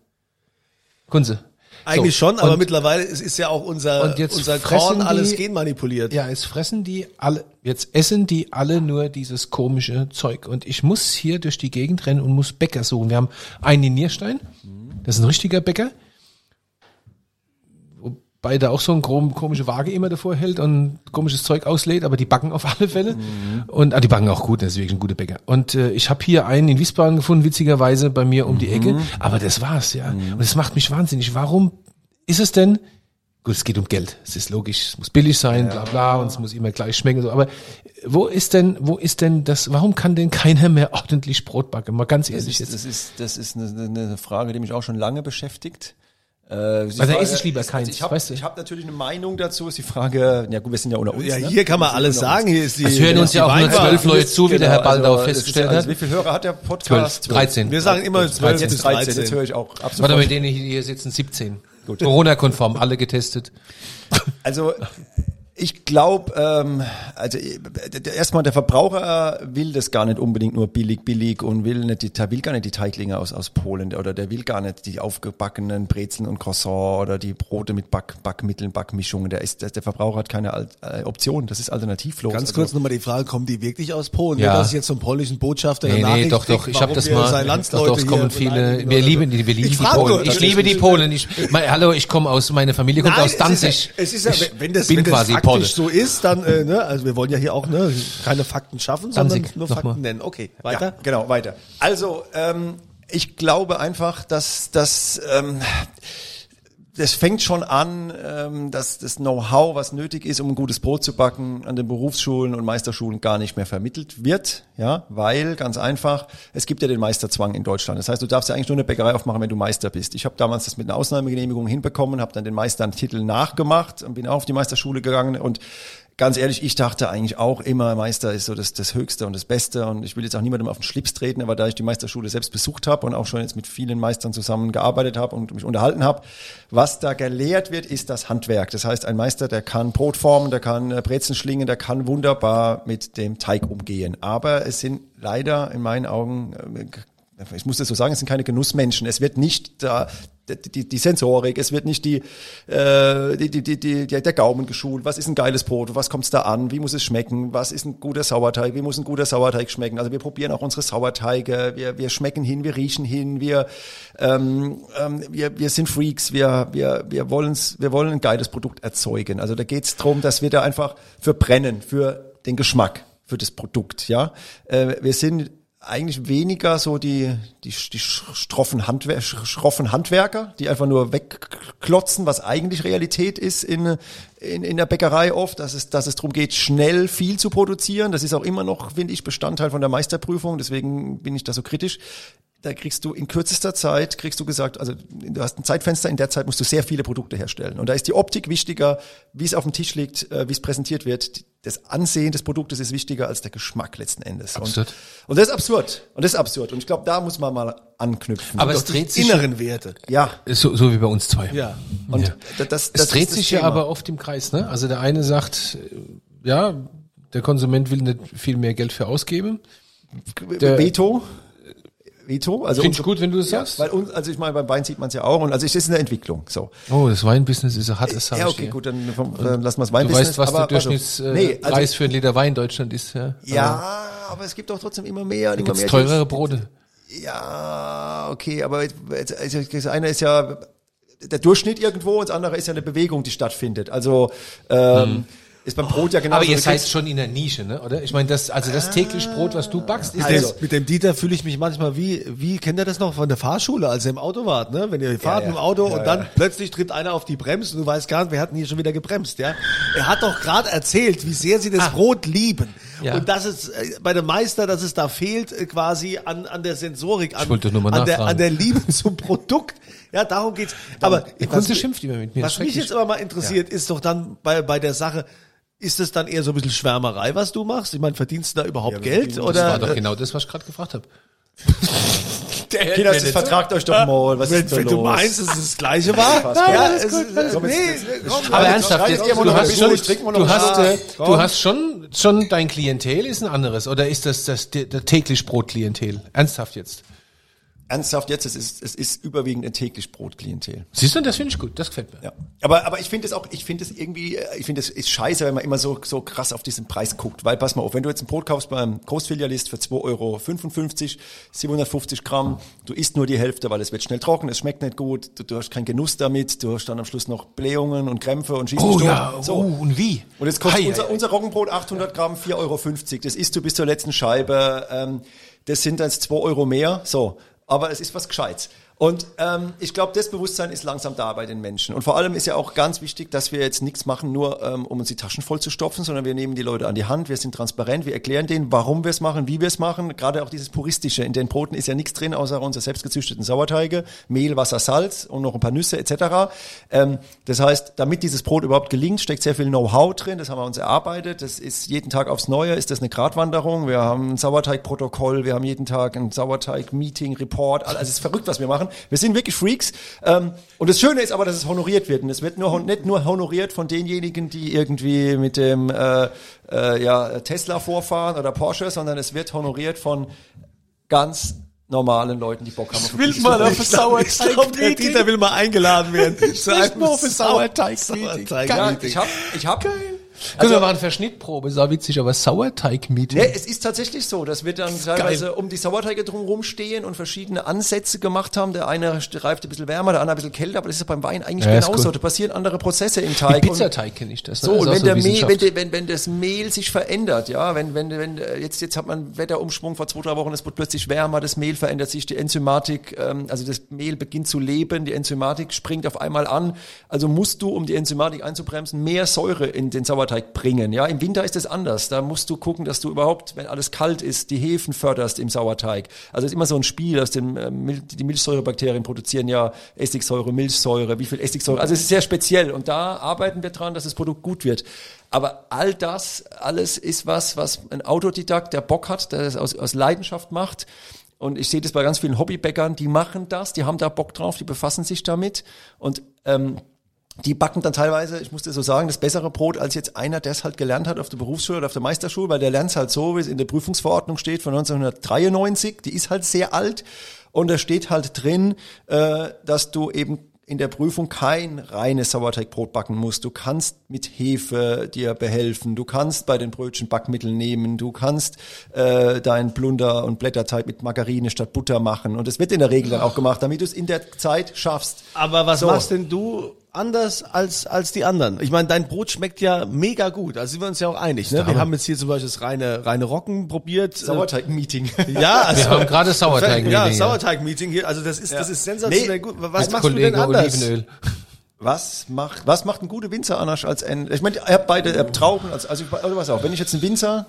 Kunze. Eigentlich So, schon, aber mittlerweile ist, ist ja auch unser, Und jetzt unser Korn alles die- genmanipuliert. Ja, jetzt fressen die alle, jetzt essen die alle nur dieses komische Zeug. Und ich muss hier durch die Gegend rennen und muss Bäcker suchen. Wir haben einen in Nierstein, das ist ein richtiger Bäcker. Wobei der auch so eine grom- komische Waage immer davor hält und komisches Zeug auslädt, aber die backen auf alle Fälle. Und ah, die backen auch gut, das ist wirklich ein guter Bäcker. Und äh, ich habe hier einen in Wiesbaden gefunden, witzigerweise bei mir um die Ecke. Aber das war's, ja. Und das macht mich wahnsinnig. Warum ist es denn, Gut, es geht um Geld. Es ist logisch, es muss billig sein, bla bla, und es muss immer gleich schmecken. So. Aber wo ist denn, wo ist denn das, warum kann denn keiner mehr ordentlich Brot backen? Mal ganz Das ehrlich ist, jetzt. das ist, das ist eine, eine Frage, die mich auch schon lange beschäftigt. Äh, Also esse ich lieber keins, Ich habe weißt du? ich hab natürlich eine Meinung dazu. Ist die Frage, ja gut, wir sind ja unter uns. Ja, ne? hier kann man alles sagen. Hier ist die, Es hören uns ja auch nur zwölf Leute zu, wie der Herr Baldau also, festgestellt also, hat. Wie viele Hörer hat der Podcast? 12, 13. Wir sagen immer 12 Jetzt bis 13, 13. jetzt höre ich auch absolut. Warte, mit denen hier sitzen 17. Gut. Corona-konform, alle getestet. Also ich glaube, ähm, also äh, erstmal der Verbraucher will das gar nicht unbedingt nur billig, billig und will nicht, die, der will gar nicht die Teiglinge aus aus Polen oder der will gar nicht die aufgebackenen Brezeln und Croissant oder die Brote mit Back, Backmitteln, Backmischungen. Der ist, der, der Verbraucher hat keine Al äh, Option. Das ist alternativlos. Ganz Also- kurz nochmal die Frage, kommen die wirklich aus Polen? Ja. Dass ich jetzt zum polnischen Botschafter Nee, nee, doch, doch, ich habe das mal, doch, doch, es kommen viele, wir lieben die, wir lieben Ich die Polen. nur, Ich das liebe die Polen. Ich, mein, hallo, ich komme aus, meine Familie kommt Nein, aus Danzig. Es ist ja, es ist ja Ich wenn das, bin wenn das quasi faktisch so ist, dann, äh, ne, also wir wollen ja hier auch ne, keine Fakten schaffen, sondern Danzig, nur. Fakten nennen. Okay, weiter. Ja, genau, weiter. Also, ähm, ich glaube einfach, dass das ähm, das fängt schon an, ähm, dass das Know-how, was nötig ist, um ein gutes Brot zu backen, an den Berufsschulen und Meisterschulen gar nicht mehr vermittelt wird, ja, weil ganz einfach, es gibt ja den Meisterzwang in Deutschland. Das heißt, du darfst ja eigentlich nur eine Bäckerei aufmachen, wenn du Meister bist. Ich habe damals das mit einer Ausnahmegenehmigung hinbekommen, habe dann den Meistertitel nachgemacht und bin auch auf die Meisterschule gegangen und ganz ehrlich, ich dachte eigentlich auch immer, Meister ist so das, das Höchste und das Beste und ich will jetzt auch niemandem auf den Schlips treten, aber da ich die Meisterschule selbst besucht habe und auch schon jetzt mit vielen Meistern zusammengearbeitet habe und mich unterhalten habe, was da gelehrt wird, ist das Handwerk. Das heißt, ein Meister, der kann Brot formen, der kann äh, Brezen schlingen, der kann wunderbar mit dem Teig umgehen. Aber es sind leider in meinen Augen äh, ich muss das so sagen, es sind keine Genussmenschen. Es wird nicht da die, die, Sensorik, es wird nicht die, äh, die, die, die, die, der Gaumen geschult. Was ist ein geiles Brot? Was kommt's da an? Wie muss es schmecken? Was ist ein guter Sauerteig? Wie muss ein guter Sauerteig schmecken? Also wir probieren auch unsere Sauerteige. Wir, wir schmecken hin, wir riechen hin, wir, ähm, ähm, wir, wir sind Freaks. Wir, wir, wir, wollen's, wir wollen ein geiles Produkt erzeugen. Also da geht's drum, dass wir da einfach für brennen, für den Geschmack, für das Produkt. Ja, äh, wir sind eigentlich weniger so die, die, die schroffen, Handwer schroffen Handwerker, die einfach nur wegklotzen, was eigentlich Realität ist in, in, in der Bäckerei oft, dass es, dass es darum geht, schnell viel zu produzieren. Das ist auch immer noch, finde ich, Bestandteil von der Meisterprüfung, deswegen bin ich da so kritisch da kriegst du in kürzester Zeit, kriegst du gesagt, also du hast ein Zeitfenster, in der Zeit musst du sehr viele Produkte herstellen. Und da ist die Optik wichtiger, wie es auf dem Tisch liegt, äh, wie es präsentiert wird. Das Ansehen des Produktes ist wichtiger als der Geschmack letzten Endes. Absurd. Und, und das ist absurd. Und das ist absurd. Und ich glaube, da muss man mal anknüpfen. Aber es dreht sich, inneren Werte. ja. so, so wie bei uns zwei. Ja. Und Ja. das, das, Es das dreht ist das sich ja aber oft im Kreis, ne? Also der eine sagt, äh, ja, der Konsument will nicht viel mehr Geld für ausgeben. der- Veto. Veto. Also Finde ich gut, wenn du das ja, sagst. weil uns, also ich meine, beim Wein sieht man es ja auch. Und also es ist eine Entwicklung. So. Oh, das Weinbusiness ist ein hartes Ja, okay, gut, dann, dann lassen wir es Du Weinbusiness. weißt, was aber, der also, Durchschnittspreis nee, also, für ein Liter Wein in Deutschland ist, ja? Ja, aber es gibt auch trotzdem immer mehr. und immer Gibt's mehr teurere Brote? Ja, okay, aber jetzt- also das eine ist ja der Durchschnitt irgendwo und das andere ist ja eine Bewegung, die stattfindet. Also ähm, ist beim Brot ja genau Aber ihr seid schon in der Nische, ne? Oder? Ich meine, das, also das täglich Brot, was du backst, ist Also- mit dem Dieter fühle ich mich manchmal wie, wie kennt ihr das noch von der Fahrschule, als ihr im Auto wart, ne? Wenn ihr fahrt ja. im Auto Ja, und dann ja. plötzlich tritt einer auf die Bremse und du weißt gar nicht, wir hatten hier schon wieder gebremst, ja? Er hat doch gerade erzählt, wie sehr sie das Brot lieben. Ja. Und dass es äh, bei dem Meister, dass es da fehlt, äh, quasi an, an der Sensorik, an, an, der, an der Liebe zum Produkt. Ja, darum geht's. Aber Der schimpft immer mit mir. was das ist mich jetzt aber mal interessiert, ist doch dann bei, bei der Sache, ist es dann eher so ein bisschen Schwärmerei, was du machst? Ich meine, verdienst du da überhaupt Geld? das oder? war doch genau das, was ich gerade gefragt habe. Kinder, das vertragt euch doch mal. Was Wenn, ist da wenn los? du meinst, dass es das Gleiche war, Unfassbar. ja, es, Komm, nee, komm, Aber ernsthaft, jetzt, du hast noch du hast, äh, du hast schon, schon dein Klientel ist ein anderes, oder ist das das der, der täglich Brot-Klientel? Ernsthaft jetzt? Ernsthaft jetzt, es ist, es ist überwiegend ein täglich Brotklientel. Siehst du, das finde ich gut, das gefällt mir. Ja. Aber, aber ich finde es auch, ich finde es irgendwie, äh, ich finde es ist scheiße, wenn man immer so, so krass auf diesen Preis guckt. Weil, pass mal auf, wenn du jetzt ein Brot kaufst beim Großfilialist für 2,55 Euro, 750 Gramm, du isst nur die Hälfte, weil es wird schnell trocken, es schmeckt nicht gut, du, du hast keinen Genuss damit, du hast dann am Schluss noch Blähungen und Krämpfe und schießt Oh ja, so. oh, und wie? Und jetzt kostet Hei, unser, hei, unser Roggenbrot 800 Gramm, 4,50 Euro. Das isst du bis zur letzten Scheibe. Ähm, das sind dann 2 Euro mehr. So. Aber es ist was Gescheites. Und ähm, ich glaube, das Bewusstsein ist langsam da bei den Menschen. Und vor allem ist ja auch ganz wichtig, dass wir jetzt nichts machen, nur ähm, um uns die Taschen voll zu stopfen, sondern wir nehmen die Leute an die Hand, wir sind transparent, wir erklären denen, warum wir es machen, wie wir es machen. Gerade auch dieses Puristische. In den Broten ist ja nichts drin, außer unsere selbstgezüchteten Sauerteige, Mehl, Wasser, Salz und noch ein paar Nüsse etc. Ähm, das heißt, damit dieses Brot überhaupt gelingt, steckt sehr viel Know-how drin. Das haben wir uns erarbeitet. Das ist jeden Tag aufs Neue, ist das eine Gratwanderung. Wir haben ein Sauerteigprotokoll, wir haben jeden Tag ein Sauerteig-Meeting, Report. Also es ist verrückt, was wir machen. Wir sind wirklich Freaks. Ähm, und das Schöne ist aber, dass es honoriert wird. Und es wird nur, nicht nur honoriert von denjenigen, die irgendwie mit dem äh, äh, ja, Tesla vorfahren oder Porsche, sondern es wird honoriert von ganz normalen Leuten, die Bock haben. auf will mal auf Ich glaube, der. Dieter will mal eingeladen werden. Zu einem mal auf ein Sauerteig-Meeting. Sauerteig- Ja, ich hab, ich hab, Also, wir machen Verschnittprobe, ist auch witzig, aber Sauerteig-Meeting. Ne, es ist tatsächlich so, dass wir dann teilweise um die Sauerteige drumherum stehen und verschiedene Ansätze gemacht haben. Der eine reift ein bisschen wärmer, der andere ein bisschen kälter, aber das ist beim Wein eigentlich Ja, genauso. Da passieren andere Prozesse im Teig. und- Pizzateig kenne ich das. ne? So, und wenn, der Mehl, wenn, wenn, wenn das Mehl sich verändert, ja, wenn, wenn, wenn, äh, jetzt, jetzt hat man Wetterumschwung vor zwei, drei Wochen, es wird plötzlich wärmer, das Mehl verändert sich, die Enzymatik, ähm, also das Mehl beginnt zu leben, die Enzymatik springt auf einmal an. Also musst du, um die Enzymatik einzubremsen, mehr Säure in den Sauerteig bringen, ja. Im Winter ist es anders. Da musst du gucken, dass du überhaupt, wenn alles kalt ist, die Hefen förderst im Sauerteig. Also es ist immer so ein Spiel, aus dem, äh, die Milchsäurebakterien produzieren ja Essigsäure, Milchsäure, wie viel Essigsäure. Also es ist sehr speziell und da arbeiten wir dran, dass das Produkt gut wird. Aber all das, alles ist was, was ein Autodidakt, der Bock hat, der das aus, aus Leidenschaft macht. Und ich sehe das bei ganz vielen Hobbybäckern, die machen das, die haben da Bock drauf, die befassen sich damit. Und ähm, die backen dann teilweise, ich muss dir so sagen, das bessere Brot als jetzt einer, der es halt gelernt hat auf der Berufsschule oder auf der Meisterschule, weil der lernt es halt so, wie es in der Prüfungsverordnung steht von 1993, die ist halt sehr alt und da steht halt drin, äh, dass du eben in der Prüfung kein reines Sauerteigbrot backen musst. Du kannst mit Hefe dir behelfen, du kannst bei den Brötchen Backmittel nehmen, du kannst äh, dein Plunder- und Blätterteig mit Margarine statt Butter machen und das wird in der Regel dann auch gemacht, damit du es in der Zeit schaffst. Aber was So. machst denn du anders als als die anderen? Ich meine, dein Brot schmeckt ja mega gut. Also sind wir uns ja auch einig. Ne? Wir haben jetzt hier zum Beispiel das reine reine Rocken probiert. Sauerteig-Meeting. Äh, Ja, also, Wir haben gerade Sauerteig-Meeting, Ja, ja. Sauerteig-Meeting hier. Also das ist das ist sensationell Nee, gut. Was machst du Kollege denn anders? Olivenöl. Was macht, was macht ein guter Winzer anders als ein, ich meine, ihr habt beide ihr habt Trauben, also, also, oder was auch, wenn ich jetzt einem Winzer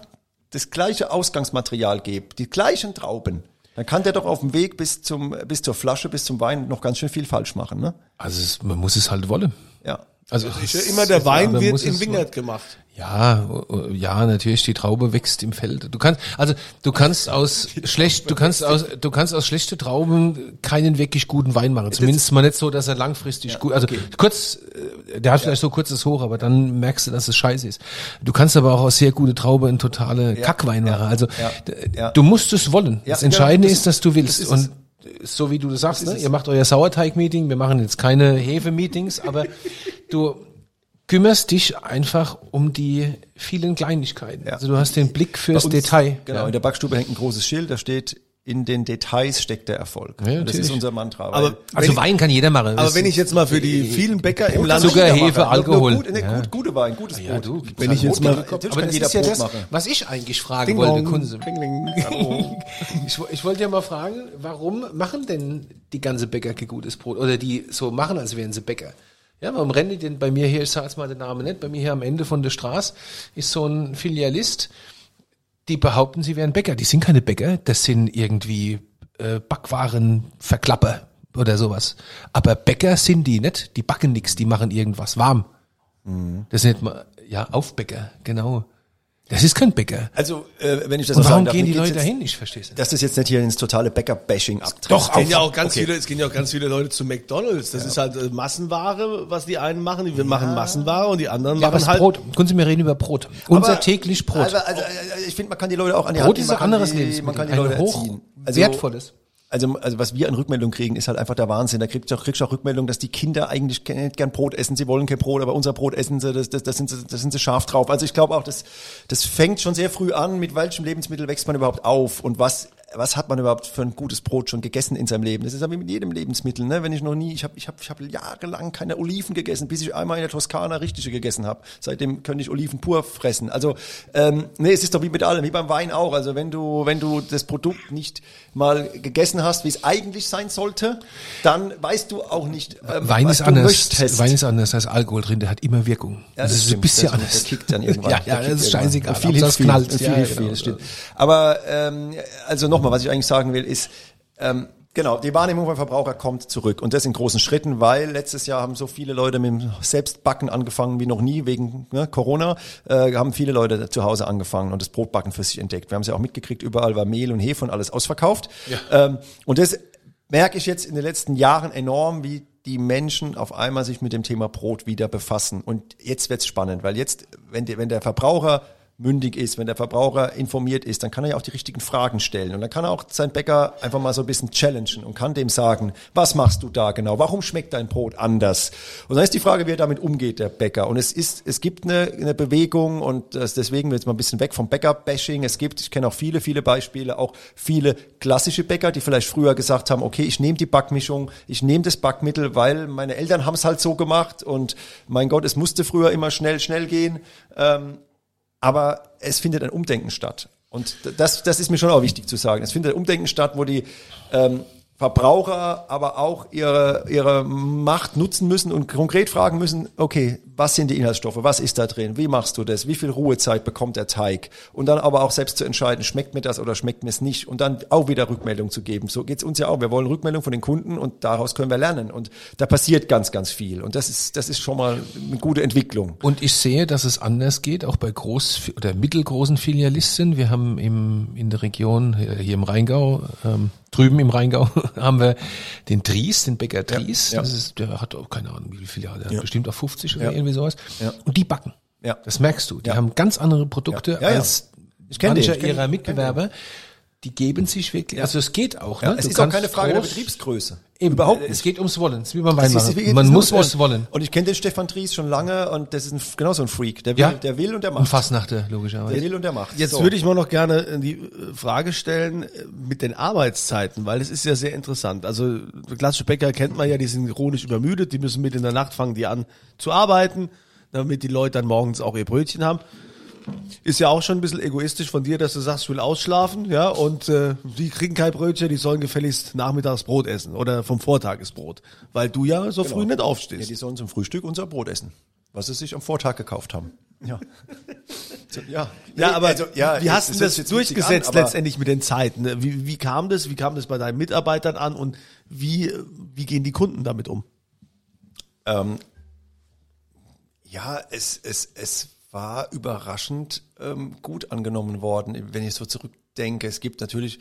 das gleiche Ausgangsmaterial gebe, die gleichen Trauben, dann kann der doch auf dem Weg bis zum, bis zur Flasche, bis zum Wein noch ganz schön viel falsch machen, ne? Also es, man muss es halt wollen. Ja. Also Ist ja immer der Wein man wird im es Wingert gemacht. Ja, äh, ja, natürlich, die Traube wächst im Feld. Du kannst, also du kannst aus schlecht, du kannst aus, du kannst aus schlechte Trauben keinen wirklich guten Wein machen. Zumindest mal nicht so, dass er langfristig gut, also kurz, äh, der hat vielleicht so kurzes Hoch, aber dann merkst du, dass es scheiße ist. Du kannst aber auch aus sehr gute Traube einen totale Kackwein machen. Also ja, ja. du musst es wollen. Ja, das Entscheidende ja, das ist, dass du willst. das Und so wie du das sagst, ne? ihr macht euer Sauerteig-Meeting, wir machen jetzt keine Hefe-Meetings, aber du kümmerst dich einfach um die vielen Kleinigkeiten. Ja. Also du hast den Blick fürs uns- Detail. Genau, in der Backstube hängt ein großes Schild, da steht, in den Details steckt der Erfolg. Ja, das ist unser Mantra. Aber Also ich, Wein kann jeder machen. aber wenn ich jetzt mal für die vielen Bäcker im Land Zucker, Hefe, machen. Alkohol. Gut, ne, Ja. gut, gute Wein, gutes ja, Brot. du, Wenn ich jetzt mal- aber kann das jeder ist ja Brot das, machen. was ich eigentlich fragen Ding wollte. Kunze. Ich, ich wollte ja mal fragen, warum machen denn die ganze Bäcker kein gutes Brot? Oder die so machen, als wären sie Bäcker? Ja, warum rennen die denn bei mir hier, ich sage jetzt mal den Namen nicht, bei mir hier am Ende von der Straße ist so ein Filialist, die behaupten, sie wären Bäcker. Die sind keine Bäcker, das sind irgendwie äh, Backwarenverklapper oder sowas. Aber Bäcker sind die nicht, die backen nix, die machen irgendwas warm. Das sind mal, ja, Aufbäcker, genau. Das ist kein Bäcker. Also, äh, wenn ich das Und noch warum sagen darf, gehen die Leute jetzt- dahin? Ich verstehe es nicht. Dass das jetzt nicht hier ins totale Bäcker-Bashing abtrifft. Doch, es gehen ja auch ganz viele, es gehen ja auch ganz viele Leute zu McDonalds. Das ist halt äh, Massenware, was die einen machen. Wir machen Massenware und die anderen Ja, aber machen das halt. Brot, können Sie mir reden über Brot. Unser Aber- täglich Brot. Also, also, also ich finde, man kann die Leute auch an die Brot Hand ist nehmen, ein man kann anderes die, Lebensmittel, Man kann die Leute hoch erziehen. wertvolles. Also, also was wir an Rückmeldung kriegen, ist halt einfach der Wahnsinn. Da kriegst du auch, kriegst du auch Rückmeldung, dass die Kinder eigentlich gern Brot essen. Sie wollen kein Brot, aber unser Brot essen sie, das, das, das, sind, sie, das sind sie scharf drauf. Also ich glaube auch, das, das fängt schon sehr früh an, mit welchem Lebensmittel wächst man überhaupt auf und was was hat man überhaupt für ein gutes Brot schon gegessen in seinem Leben? Das ist ja wie mit jedem Lebensmittel. Ne? Wenn ich noch nie, ich habe ich hab, ich hab jahrelang keine Oliven gegessen, bis ich einmal in der Toskana richtige gegessen habe. Seitdem könnte ich Oliven pur fressen. Also ähm, nee, es ist doch wie mit allem, wie beim Wein auch. Also wenn du wenn du das Produkt nicht mal gegessen hast, wie es eigentlich sein sollte, dann weißt du auch nicht, ähm, Wein was ist du anders. möchtest. Wein ist anders. Ist Alkohol drin, der hat immer Wirkung. Ja, das, ist ein stimmt. bisschen Der- anders. Der kickt dann irgendwann. Ja, ja, das ist scheißegal. Viel es viel. knallt. Viel Ja, hilft genau. viel, das stimmt. Aber ähm, also nochmal, was ich eigentlich sagen will, ist, ähm, Genau, die Wahrnehmung beim Verbraucher kommt zurück und das in großen Schritten, weil letztes Jahr haben so viele Leute mit dem Selbstbacken angefangen wie noch nie wegen ne, Corona, äh, haben viele Leute zu Hause angefangen und das Brotbacken für sich entdeckt. Wir haben es ja auch mitgekriegt, überall war Mehl und Hefe und alles ausverkauft. Ähm, und das merke ich jetzt in den letzten Jahren enorm, wie die Menschen auf einmal sich mit dem Thema Brot wieder befassen. Und jetzt wird's spannend, weil jetzt, wenn, der wenn der Verbraucher mündig ist, wenn der Verbraucher informiert ist, dann kann er ja auch die richtigen Fragen stellen. Und dann kann er auch seinen Bäcker einfach mal so ein bisschen challengen und kann dem sagen, was machst du da genau? Warum schmeckt dein Brot anders? Und dann ist die Frage, wie er damit umgeht, der Bäcker. Und es ist, es gibt eine, eine Bewegung und deswegen jetzt mal ein bisschen weg vom Bäcker-Bashing. Es gibt, ich kenne auch viele, viele Beispiele, auch viele klassische Bäcker, die vielleicht früher gesagt haben, okay, ich nehme die Backmischung, ich nehme das Backmittel, weil meine Eltern haben es halt so gemacht und mein Gott, es musste früher immer schnell, schnell gehen. Ähm, aber es findet ein Umdenken statt. Und das, das ist mir schon auch wichtig zu sagen. Es findet ein Umdenken statt, wo die ähm, Verbraucher aber auch ihre, ihre Macht nutzen müssen und konkret fragen müssen, okay, was sind die Inhaltsstoffe, was ist da drin, wie machst du das, wie viel Ruhezeit bekommt der Teig und dann aber auch selbst zu entscheiden, schmeckt mir das oder schmeckt mir es nicht und dann auch wieder Rückmeldung zu geben. So geht's uns ja auch. Wir wollen Rückmeldung von den Kunden und daraus können wir lernen und da passiert ganz, ganz viel und das ist, das ist schon mal eine gute Entwicklung. Und ich sehe, dass es anders geht, auch bei groß oder mittelgroßen Filialisten. Wir haben im, in der Region, hier im Rheingau, ähm, drüben im Rheingau, haben wir den Dries, den Bäcker Dries. ja. Das ist, der hat auch keine Ahnung, wie viele Filiale, der hat bestimmt auch 50 oder Ja. irgendwie sowas. Ja. Und die backen. Ja. Das merkst du. Die Ja. haben ganz andere Produkte Ja, ja, ja. als Ich kenn die, mancher ich kenn ihrer Mitbewerber. Die geben sich wirklich, also es geht auch. Ja, ne? es Du ist auch keine Frage der Betriebsgröße. Eben, Überhaupt Es nicht. geht ums Wollen, es ist wie beim Weinmachen. wie- Man muss es wollen. Und ich kenne den Stefan Dries schon lange und das ist ein, genauso ein Freak. Der will, Ja. der will und der Und macht. Fastnachter, Der logischerweise. will und der macht. Jetzt So. würde ich mal noch gerne die äh, Frage stellen äh, mit den Arbeitszeiten, weil es ist ja sehr interessant. Also klassische Bäcker kennt man ja, die sind chronisch übermüdet, die müssen mit in der Nacht fangen die an zu arbeiten, damit die Leute dann morgens auch ihr Brötchen haben. Ist ja auch schon ein bisschen egoistisch von dir, dass du sagst, ich will ausschlafen, ja, und äh, die kriegen kein Brötchen, die sollen gefälligst nachmittags Brot essen oder vom Vortagesbrot, weil du ja so früh nicht ja, aufstehst. die sollen zum Frühstück unser Brot essen, was sie sich am Vortag gekauft haben. Ja. So, ja. Ja, aber also, ja, wie hast du das durchgesetzt an, letztendlich mit den Zeiten? ne? Wie, wie kam das? Wie kam das bei deinen Mitarbeitern an und wie, wie gehen die Kunden damit um? Ähm, ja, es, es, es war überraschend ähm, gut angenommen worden, wenn ich so zurückdenke. Es gibt natürlich,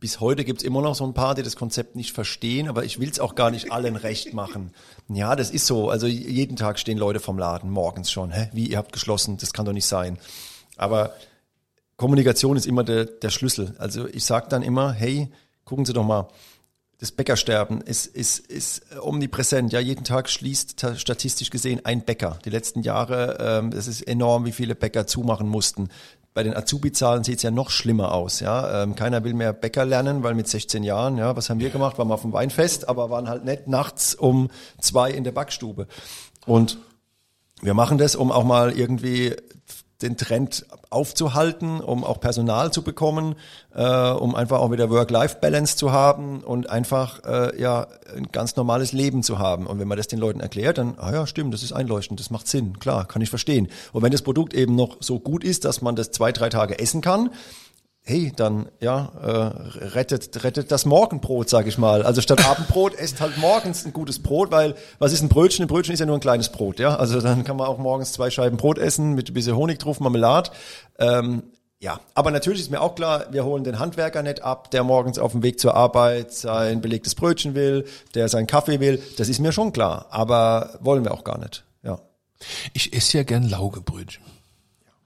bis heute gibt es immer noch so ein paar, die das Konzept nicht verstehen, aber ich will es auch gar nicht allen recht machen. Ja, das ist so. Also jeden Tag stehen Leute vom Laden, morgens schon. Hä? Wie, ihr habt geschlossen, das kann doch nicht sein. Aber Kommunikation ist immer der, der Schlüssel. Also ich sage dann immer, hey, gucken Sie doch mal, das Bäckersterben ist, ist, ist omnipräsent. Ja, jeden Tag schließt ta- statistisch gesehen ein Bäcker. Die letzten Jahre, ähm, das ist enorm, wie viele Bäcker zumachen mussten. Bei den Azubi-Zahlen sieht es ja noch schlimmer aus. Ja, ähm, keiner will mehr Bäcker lernen, weil mit 16 Jahren, ja, was haben wir gemacht? Waren wir auf dem Weinfest, aber waren halt nicht nachts um zwei in der Backstube. Und wir machen das, um auch mal irgendwie den Trend aufzuhalten, um auch Personal zu bekommen, äh, um einfach auch wieder Work-Life-Balance zu haben und einfach äh, ja ein ganz normales Leben zu haben. Und wenn man das den Leuten erklärt, dann, ah ja, stimmt, das ist einleuchtend, das macht Sinn, klar, kann ich verstehen. Und wenn das Produkt eben noch so gut ist, dass man das zwei, drei Tage essen kann, hey, dann ja, äh, rettet, rettet das Morgenbrot, sag ich mal. Also statt Abendbrot esst halt morgens ein gutes Brot, weil was ist ein Brötchen? Ein Brötchen ist ja nur ein kleines Brot, ja. Also dann kann man auch morgens zwei Scheiben Brot essen mit ein bisschen Honig drauf, Marmelade. Ähm, ja, aber natürlich ist mir auch klar, wir holen den Handwerker nicht ab, der morgens auf dem Weg zur Arbeit sein belegtes Brötchen will, der seinen Kaffee will. Das ist mir schon klar, aber wollen wir auch gar nicht. Ja. Ich esse ja gern Laugenbrötchen.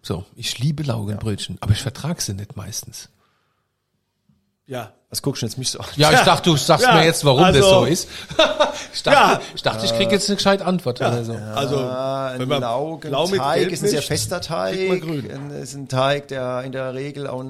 So, ich liebe Laugenbrötchen, aber ich vertrag sie nicht meistens. Ja. Was guckst du jetzt mich so an? Ja, ich dachte, du sagst Ja, mir jetzt, warum das also- so ist. ich dachte, Ja. ich, dachte ich krieg jetzt eine gescheite Antwort oder so. Also, Ah, wenn ein man blau mit Laugenteig Gelb ist ein sehr fester Teig. ist ein Teig, der in der Regel auch,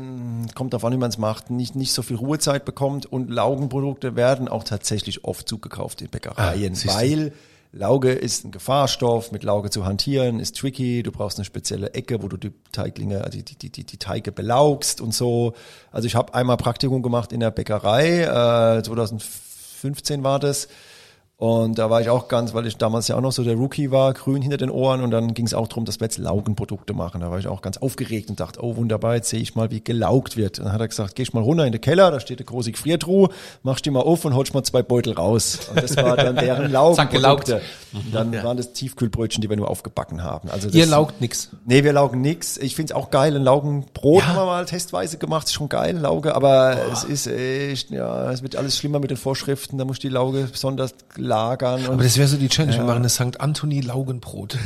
kommt davon, wie man es macht, nicht, nicht so viel Ruhezeit bekommt. Und Laugenprodukte werden auch tatsächlich oft zugekauft in Bäckereien, Ah, siehst du. weil Lauge ist ein Gefahrstoff. Mit Lauge zu hantieren ist tricky. Du brauchst eine spezielle Ecke, wo du die Teiglinge, also die, die, die, die Teige belaugst und so. Also ich habe einmal Praktikum gemacht in der Bäckerei. Äh, 2015 war das. Und da war ich auch ganz, weil ich damals ja auch noch so der Rookie war, grün hinter den Ohren. Und dann ging es auch darum, dass wir jetzt Laugenprodukte machen. Da war ich auch ganz aufgeregt und dachte, oh wunderbar, jetzt sehe ich mal, wie gelaugt wird. Und dann hat er gesagt, geh ich mal runter in den Keller, da steht eine große Gefriertruhe, machst die mal auf und holst mal zwei Beutel raus. Und das war dann deren. Laugenprodukte. Und Dann waren das Tiefkühlbrötchen, die wir nur aufgebacken haben. Also das, Ihr laugt nix. Nee, wir laugen nix. Ich find's auch geil. Ein Laugenbrot haben wir mal testweise gemacht. Ist schon geil, Lauge. Aber es ist echt, ja, es wird alles schlimmer mit den Vorschriften. Da muss die Lauge besonders lagern. Und Aber das wäre so die Challenge. Wir machen eine St. Anthony Laugenbrot.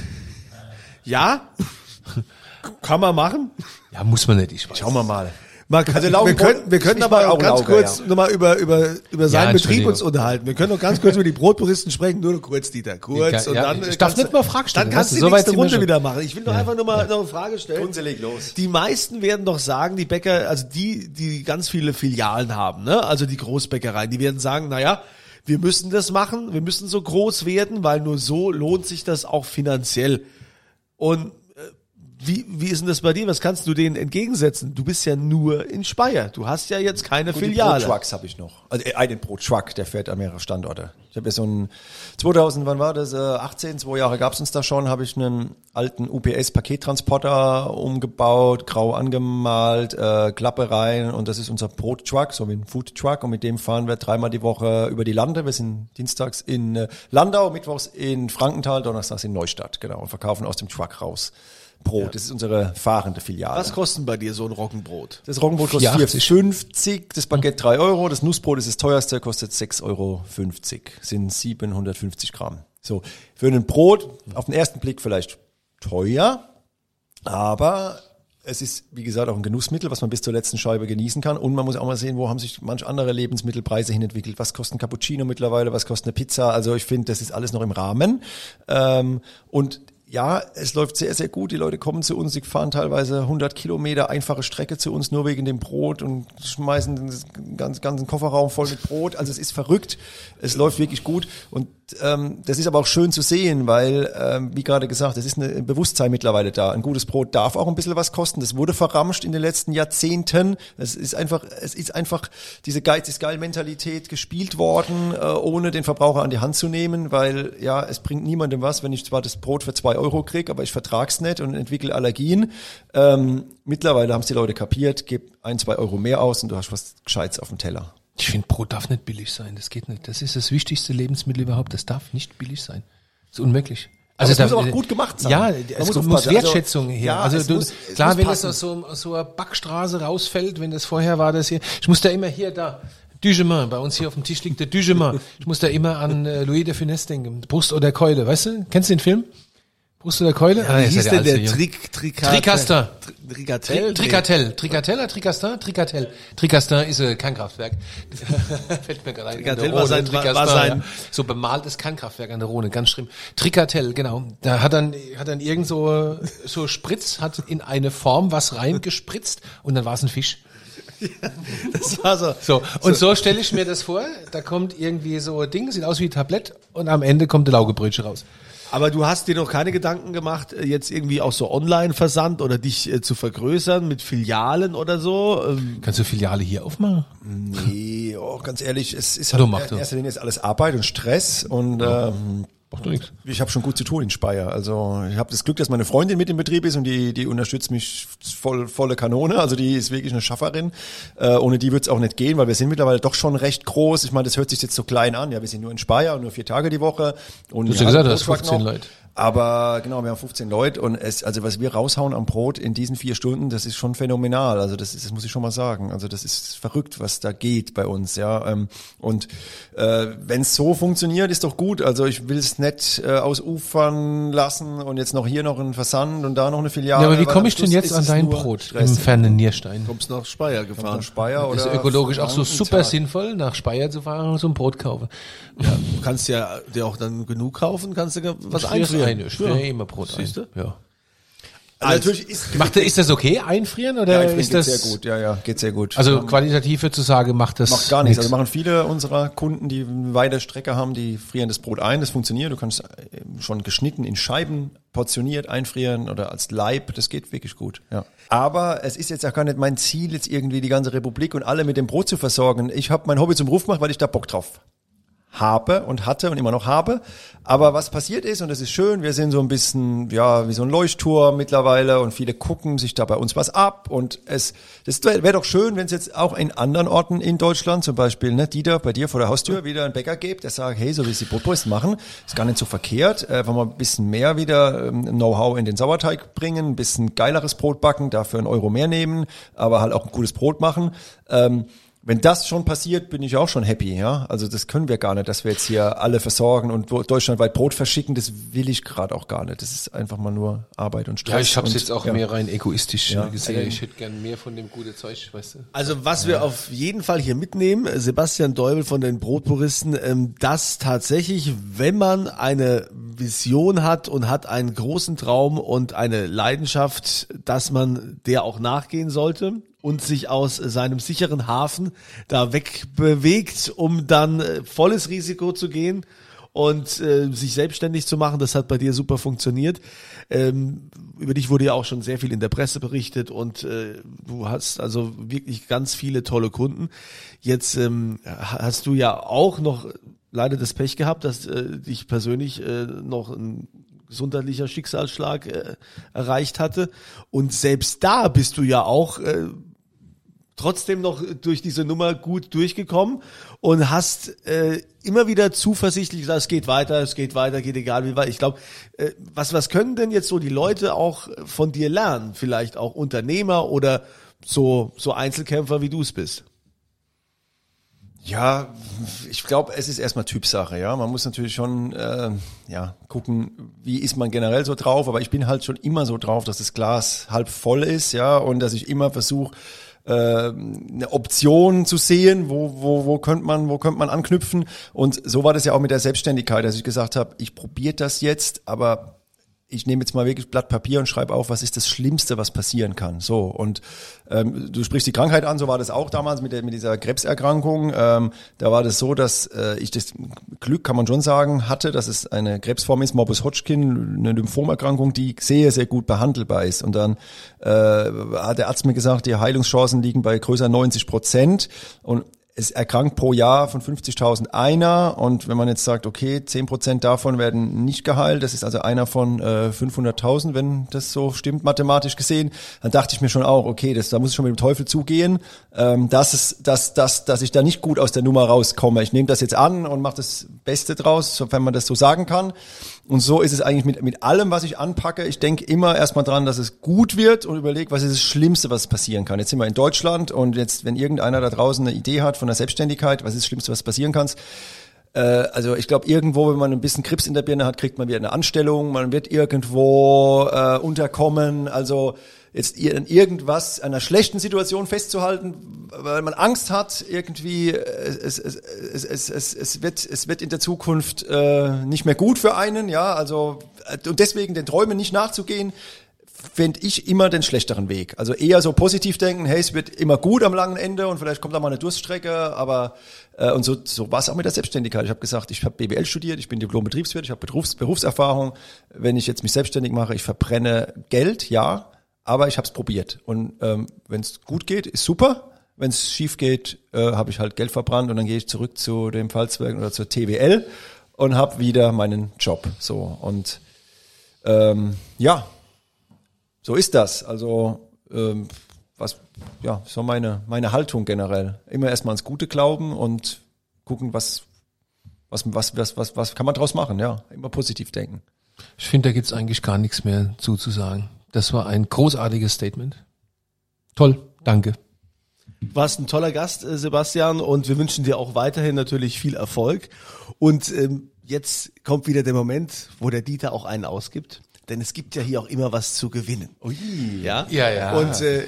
Ja, kann man machen. Ja, muss man nicht. Ich weiß. schauen wir mal. Man kann, Also wir können, wir können ich aber auch ganz Lauge, kurz ja. nochmal über, über, über seinen Betrieb Entschuldigung. uns unterhalten. Wir können noch ganz kurz über die Brotpuristen sprechen, nur noch kurz, Dieter, kurz. Ja, und ja, dann, ich äh, darf kannst nicht du- mal Fragen stellen, Dann kannst du die so weit nächste Runde schon. wieder machen. Ich will doch einfach nur mal noch eine Frage stellen. Kunze, leg los. Die meisten werden doch sagen, die Bäcker, also die, die ganz viele Filialen haben, ne? also die Großbäckereien, die werden sagen, naja, wir müssen das machen, wir müssen so groß werden, weil nur so lohnt sich das auch finanziell. Und wie, wie ist denn das bei dir? Was kannst du denen entgegensetzen? Du bist ja nur in Speyer. Du hast ja jetzt keine Gut, Filiale. Brottrucks habe ich noch. Also äh, einen Brottruck, der fährt an mehrere Standorte. Ich habe ja so einen 2000, wann war das? Äh, 18, zwei Jahre gab's uns da schon, habe ich einen alten UPS-Pakettransporter umgebaut, grau angemalt, äh, Klappe rein und das ist unser Brottruck, so wie ein Foodtruck und mit dem fahren wir dreimal die Woche über die Lande. Wir sind dienstags in äh, Landau, mittwochs in Frankenthal, donnerstags in Neustadt, genau, und verkaufen aus dem Truck raus Brot. Das ist unsere fahrende Filiale. Was kostet bei dir so ein Roggenbrot? Das Roggenbrot kostet 4,80. 4,50, das Baguette 3 Euro, das Nussbrot ist das teuerste, kostet 6,50 Euro, sind 750 Gramm. So, für ein Brot auf den ersten Blick vielleicht teuer, aber es ist, wie gesagt, auch ein Genussmittel, was man bis zur letzten Scheibe genießen kann. Und man muss auch mal sehen, wo haben sich manch andere Lebensmittelpreise hin entwickelt. Was kostet ein Cappuccino mittlerweile? Was kostet eine Pizza? Also ich finde, das ist alles noch im Rahmen. Ähm, und ja, es läuft sehr, sehr gut. Die Leute kommen zu uns, sie fahren teilweise 100 Kilometer einfache Strecke zu uns nur wegen dem Brot und schmeißen den ganzen, ganzen Kofferraum voll mit Brot. Also es ist verrückt. Es läuft wirklich gut. Und ähm, das ist aber auch schön zu sehen, weil, ähm, wie gerade gesagt, es ist ein Bewusstsein mittlerweile da. Ein gutes Brot darf auch ein bisschen was kosten. Das wurde verramscht in den letzten Jahrzehnten. Es ist einfach, es ist einfach diese Geiz ist geil Mentalität gespielt worden, äh, ohne den Verbraucher an die Hand zu nehmen, weil ja, es bringt niemandem was, wenn ich zwar das Brot für zwei Euro krieg, aber ich vertrag's nicht und entwickle Allergien. Ähm, mittlerweile haben es die Leute kapiert, gib ein, zwei Euro mehr aus und du hast was Gescheites auf dem Teller. Ich finde, Brot darf nicht billig sein. Das geht nicht. Das ist das wichtigste Lebensmittel überhaupt. Das darf nicht billig sein. Das ist unmöglich. Also es muss auch gut gemacht sein. Ja, es muss muss, Also, Wertschätzung her. ja, also es du, muss- es klar, muss wenn passen. das aus so, aus so einer Backstraße rausfällt, wenn das vorher war, das hier, ich muss da immer hier da, Dugemin, bei uns hier auf dem Tisch liegt der Dugemin. Ich muss da immer an äh, Louis de Funès denken. Brust oder Keule, weißt du? Kennst du den Film? Brust oder Keule? Ah, Wie hieß seid denn der so. Trick, Tricaster? Tricaster. Tricatel? Tri Tricatell. Tricatell oder Tricastin? Tricatell. Tricastin ist ein Kernkraftwerk. Fällt mir gerade ein. Der war sein- war- sein- ja. So bemaltes Kernkraftwerk an der Rhone, ganz schlimm. Tricatell, genau. Da hat dann, hat dann irgend so, so Spritz, hat in eine Form was reingespritzt und dann war es ein Fisch. Das war so. So, und so, stelle ich mir das vor, da kommt irgendwie so ein Ding, sieht aus wie ein Tablett und am Ende kommt der Laugebrötchen raus. Aber du hast dir noch keine Gedanken gemacht, äh, jetzt irgendwie auch so Online-Versand oder dich äh, zu vergrößern mit Filialen oder so? Ähm, Kannst du Filiale hier aufmachen? Nee, oh, ganz ehrlich, es ist halt mach in du. erster Linie ist alles Arbeit und Stress und ähm, Macht doch nichts. ich habe schon gut zu tun in Speyer. Also ich habe das Glück, dass meine Freundin mit im Betrieb ist und die, die unterstützt mich voll, volle Kanone. Also die ist wirklich eine Schafferin. Äh, ohne die wird's auch nicht gehen, weil wir sind mittlerweile doch schon recht groß. Ich meine, das hört sich jetzt so klein an. Ja, wir sind nur in Speyer und nur vier Tage die Woche. Und Du hast ja gesagt, du hast 15 Leute. Aber genau, wir haben 15 Leute und es, also was wir raushauen am Brot in diesen vier Stunden, das ist schon phänomenal. Also das ist, das muss ich schon mal sagen. Also das ist verrückt, was da geht bei uns, ja. Ähm, Und äh, wenn es so funktioniert, ist doch gut. Also ich will es nicht äh, ausufern lassen und jetzt noch hier noch ein Versand und da noch eine Filiale. Ja, aber wie komme ich denn jetzt an dein Brot Stress. im fernen Nierstein? kommst nach Speyer gefahren. Von Speyer oder Ist ökologisch auch so super sinnvoll, nach Speyer zu fahren und so ein Brot kaufen. Du kannst ja dir auch dann genug kaufen, kannst du was einfrieren. Ein, ich friere immer Brot Siehst ein. du? Ja. Also natürlich ist, Macht, ist das okay, einfrieren oder ja, ich ist geht das sehr gut. Ja, ja, geht sehr gut. Also qualitativ würde ich sagen, macht das Macht gar nichts. nix. Also machen viele unserer Kunden, die eine weite Strecke haben, die frieren das Brot ein. Das funktioniert. Du kannst äh, schon geschnitten in Scheiben portioniert einfrieren oder als Leib. Das geht wirklich gut. Ja. Aber es ist jetzt auch gar nicht mein Ziel, jetzt irgendwie die ganze Republik und alle mit dem Brot zu versorgen. Ich habe mein Hobby zum Beruf gemacht, weil ich da Bock drauf habe und hatte und immer noch habe. Aber was passiert ist, und das ist schön, wir sind so ein bisschen, ja, wie so ein Leuchtturm mittlerweile und viele gucken sich da bei uns was ab und es, das wäre wär doch schön, wenn es jetzt auch in anderen Orten in Deutschland, zum Beispiel, ne, Dieter, bei dir vor der Haustür wieder einen Bäcker gibt, der sagt, hey, so wie es die Brotboys machen, ist gar nicht so verkehrt, äh, wollen wir ein bisschen mehr wieder ähm, Know-how in den Sauerteig bringen, ein bisschen geileres Brot backen, dafür einen Euro mehr nehmen, aber halt auch ein cooles Brot machen. Ähm, wenn das schon passiert, bin ich auch schon happy, ja. Also das können wir gar nicht, dass wir jetzt hier alle versorgen und wo- deutschlandweit Brot verschicken, das will ich gerade auch gar nicht. Das ist einfach mal nur Arbeit und Stress. ja, ich habe es jetzt auch ja. mehr rein egoistisch Ja. gesehen. Ich hätte gern mehr von dem guten Zeug, weißt du. Also was wir auf jeden Fall hier mitnehmen, äh, Sebastian Deubel von den Brotpuristen, ähm, dass tatsächlich, wenn man eine Vision hat und hat einen großen Traum und eine Leidenschaft, dass man der auch nachgehen sollte und sich aus seinem sicheren Hafen da wegbewegt, um dann äh, volles Risiko zu gehen und äh, sich selbstständig zu machen. Das hat bei dir super funktioniert. Ähm, über dich wurde ja auch schon sehr viel in der Presse berichtet und äh, du hast also wirklich ganz viele tolle Kunden. Jetzt ähm, hast du ja auch noch leider das Pech gehabt, dass äh, dich persönlich äh, noch ein gesundheitlicher Schicksalsschlag äh, erreicht hatte. Und selbst da bist du ja auch äh, trotzdem noch durch diese Nummer gut durchgekommen und hast äh, immer wieder zuversichtlich gesagt, es geht weiter, es geht weiter, geht egal wie weit. Ich glaube, äh, was was können denn jetzt so die Leute auch von dir lernen? Vielleicht auch Unternehmer oder so so Einzelkämpfer wie du es bist. Ja, ich glaube, es ist erstmal Typsache, ja. Man muss natürlich schon äh, ja, gucken, wie ist man generell so drauf, aber ich bin halt schon immer so drauf, dass das Glas halb voll ist, ja, und dass ich immer versuche, äh, eine Option zu sehen, wo, wo, wo könnte man, wo könnte man anknüpfen. Und so war das ja auch mit der Selbstständigkeit, dass ich gesagt habe, ich probiere das jetzt, aber ich nehme jetzt mal wirklich Blatt Papier und schreibe auf, was ist das Schlimmste, was passieren kann. So und ähm, du sprichst die Krankheit an, so war das auch damals mit, der, mit dieser Krebserkrankung. Ähm, da war das so, dass äh, ich das Glück, kann man schon sagen, hatte, dass es eine Krebsform ist, Morbus Hodgkin, eine Lymphomerkrankung, die sehr, sehr gut behandelbar ist. Und dann äh, hat der Arzt mir gesagt, die Heilungschancen liegen bei größer 90 Prozent. Und es erkrankt pro Jahr von 50.000 einer und wenn man jetzt sagt, okay, 10% davon werden nicht geheilt, das ist also einer von äh, 500.000, wenn das so stimmt, mathematisch gesehen, dann dachte ich mir schon auch, okay, das, da muss ich schon mit dem Teufel zugehen, ähm, dass, es, dass, dass, dass ich da nicht gut aus der Nummer rauskomme. Ich nehme das jetzt an und mache das Beste draus, sofern man das so sagen kann. Und so ist es eigentlich mit, mit allem, was ich anpacke. Ich denke immer erstmal dran, dass es gut wird und überlege, was ist das Schlimmste, was passieren kann. Jetzt sind wir in Deutschland und jetzt, wenn irgendeiner da draußen eine Idee hat von der Selbstständigkeit, was ist das Schlimmste, was passieren kann, äh, also ich glaube, irgendwo, wenn man ein bisschen Krips in der Birne hat, kriegt man wieder eine Anstellung, man wird irgendwo äh, unterkommen. Also jetzt in irgendwas, einer schlechten Situation festzuhalten, weil man Angst hat, irgendwie, es, es, es, es, es, es, wird, es wird in der Zukunft äh, nicht mehr gut für einen, ja, also und deswegen den Träumen nicht nachzugehen, fände ich immer den schlechteren Weg. Also eher so positiv denken, hey, es wird immer gut am langen Ende und vielleicht kommt da mal eine Durststrecke, aber äh, und so, so war es auch mit der Selbstständigkeit. Ich habe gesagt, ich habe BWL studiert, ich bin Diplom-Betriebswirt, ich habe Berufs Berufserfahrung. Wenn ich jetzt mich selbstständig mache, ich verbrenne Geld, ja, aber ich habe es probiert. Und ähm, wenn es gut geht, ist super. Wenn es schief geht, äh, habe ich halt Geld verbrannt und dann gehe ich zurück zu dem Pfalzwerk oder zur TWL und habe wieder meinen Job. So und ähm, ja, so ist das. Also ähm, was ja so meine meine Haltung generell. Immer erstmal ans Gute glauben und gucken, was was was was was, was kann man draus machen. Ja, immer positiv denken. Ich finde, da gibt's eigentlich gar nichts mehr zuzusagen. Das war ein großartiges Statement. Toll, danke. Du warst ein toller Gast, äh, Sebastian, und wir wünschen dir auch weiterhin natürlich viel Erfolg. Und ähm, jetzt kommt wieder der Moment, wo der Dieter auch einen ausgibt. Denn es gibt ja hier auch immer was zu gewinnen. Ui. Ja, ja. ja. Und äh,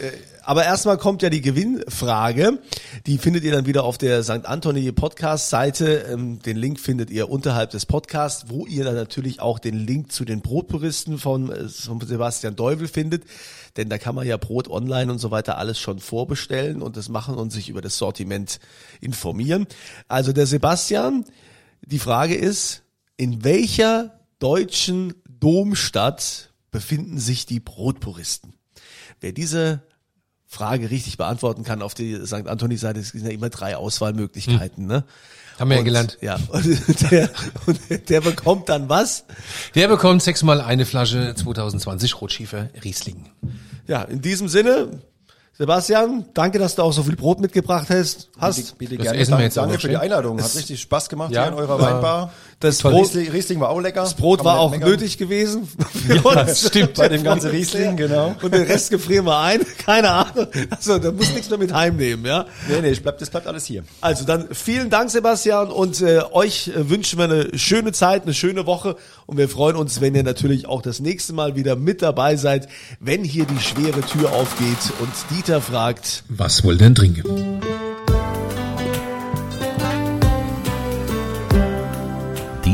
aber erstmal kommt ja die Gewinnfrage. Die findet ihr dann wieder auf der St. Anthony Podcast-Seite. Ähm, den Link findet ihr unterhalb des Podcasts, wo ihr dann natürlich auch den Link zu den Brotpuristen von, äh, von Sebastian Deuvel findet. Denn da kann man ja Brot online und so weiter alles schon vorbestellen und das machen und sich über das Sortiment informieren. Also der Sebastian, die Frage ist, in welcher deutschen Domstadt befinden sich die Brotpuristen? Wer diese Frage richtig beantworten kann auf die St. Anthony-Seite, es sind ja immer drei Auswahlmöglichkeiten, hm. ne? Haben wir ja gelernt. Ja, und der, und der bekommt dann was? Der bekommt sechsmal eine Flasche 2020 Rotschiefer Riesling. Ja, in diesem Sinne, Sebastian, danke, dass du auch so viel Brot mitgebracht hast. hast. Bitte, bitte Das gerne. essen wir Danke, jetzt danke für die. Einladung. Hat richtig Spaß gemacht Ja, hier in eurer Weinbar. Das Toll. Brot, Riesling, Riesling war auch lecker. das Brot Kann war auch meckern. nötig gewesen. Für uns. stimmt. Bei dem ganzen Riesling, genau. Und den Rest gefrieren wir ein. Keine Ahnung. Also, da muss nichts mehr mit heimnehmen, ja. Nee, nee, ich bleib, das bleibt alles hier. Also dann vielen Dank, Sebastian, und äh, euch äh, wünschen wir eine schöne Zeit, eine schöne Woche und wir freuen uns, wenn ihr natürlich auch das nächste Mal wieder mit dabei seid, wenn hier die schwere Tür aufgeht und Dieter fragt, Was wollt ihr denn trinken?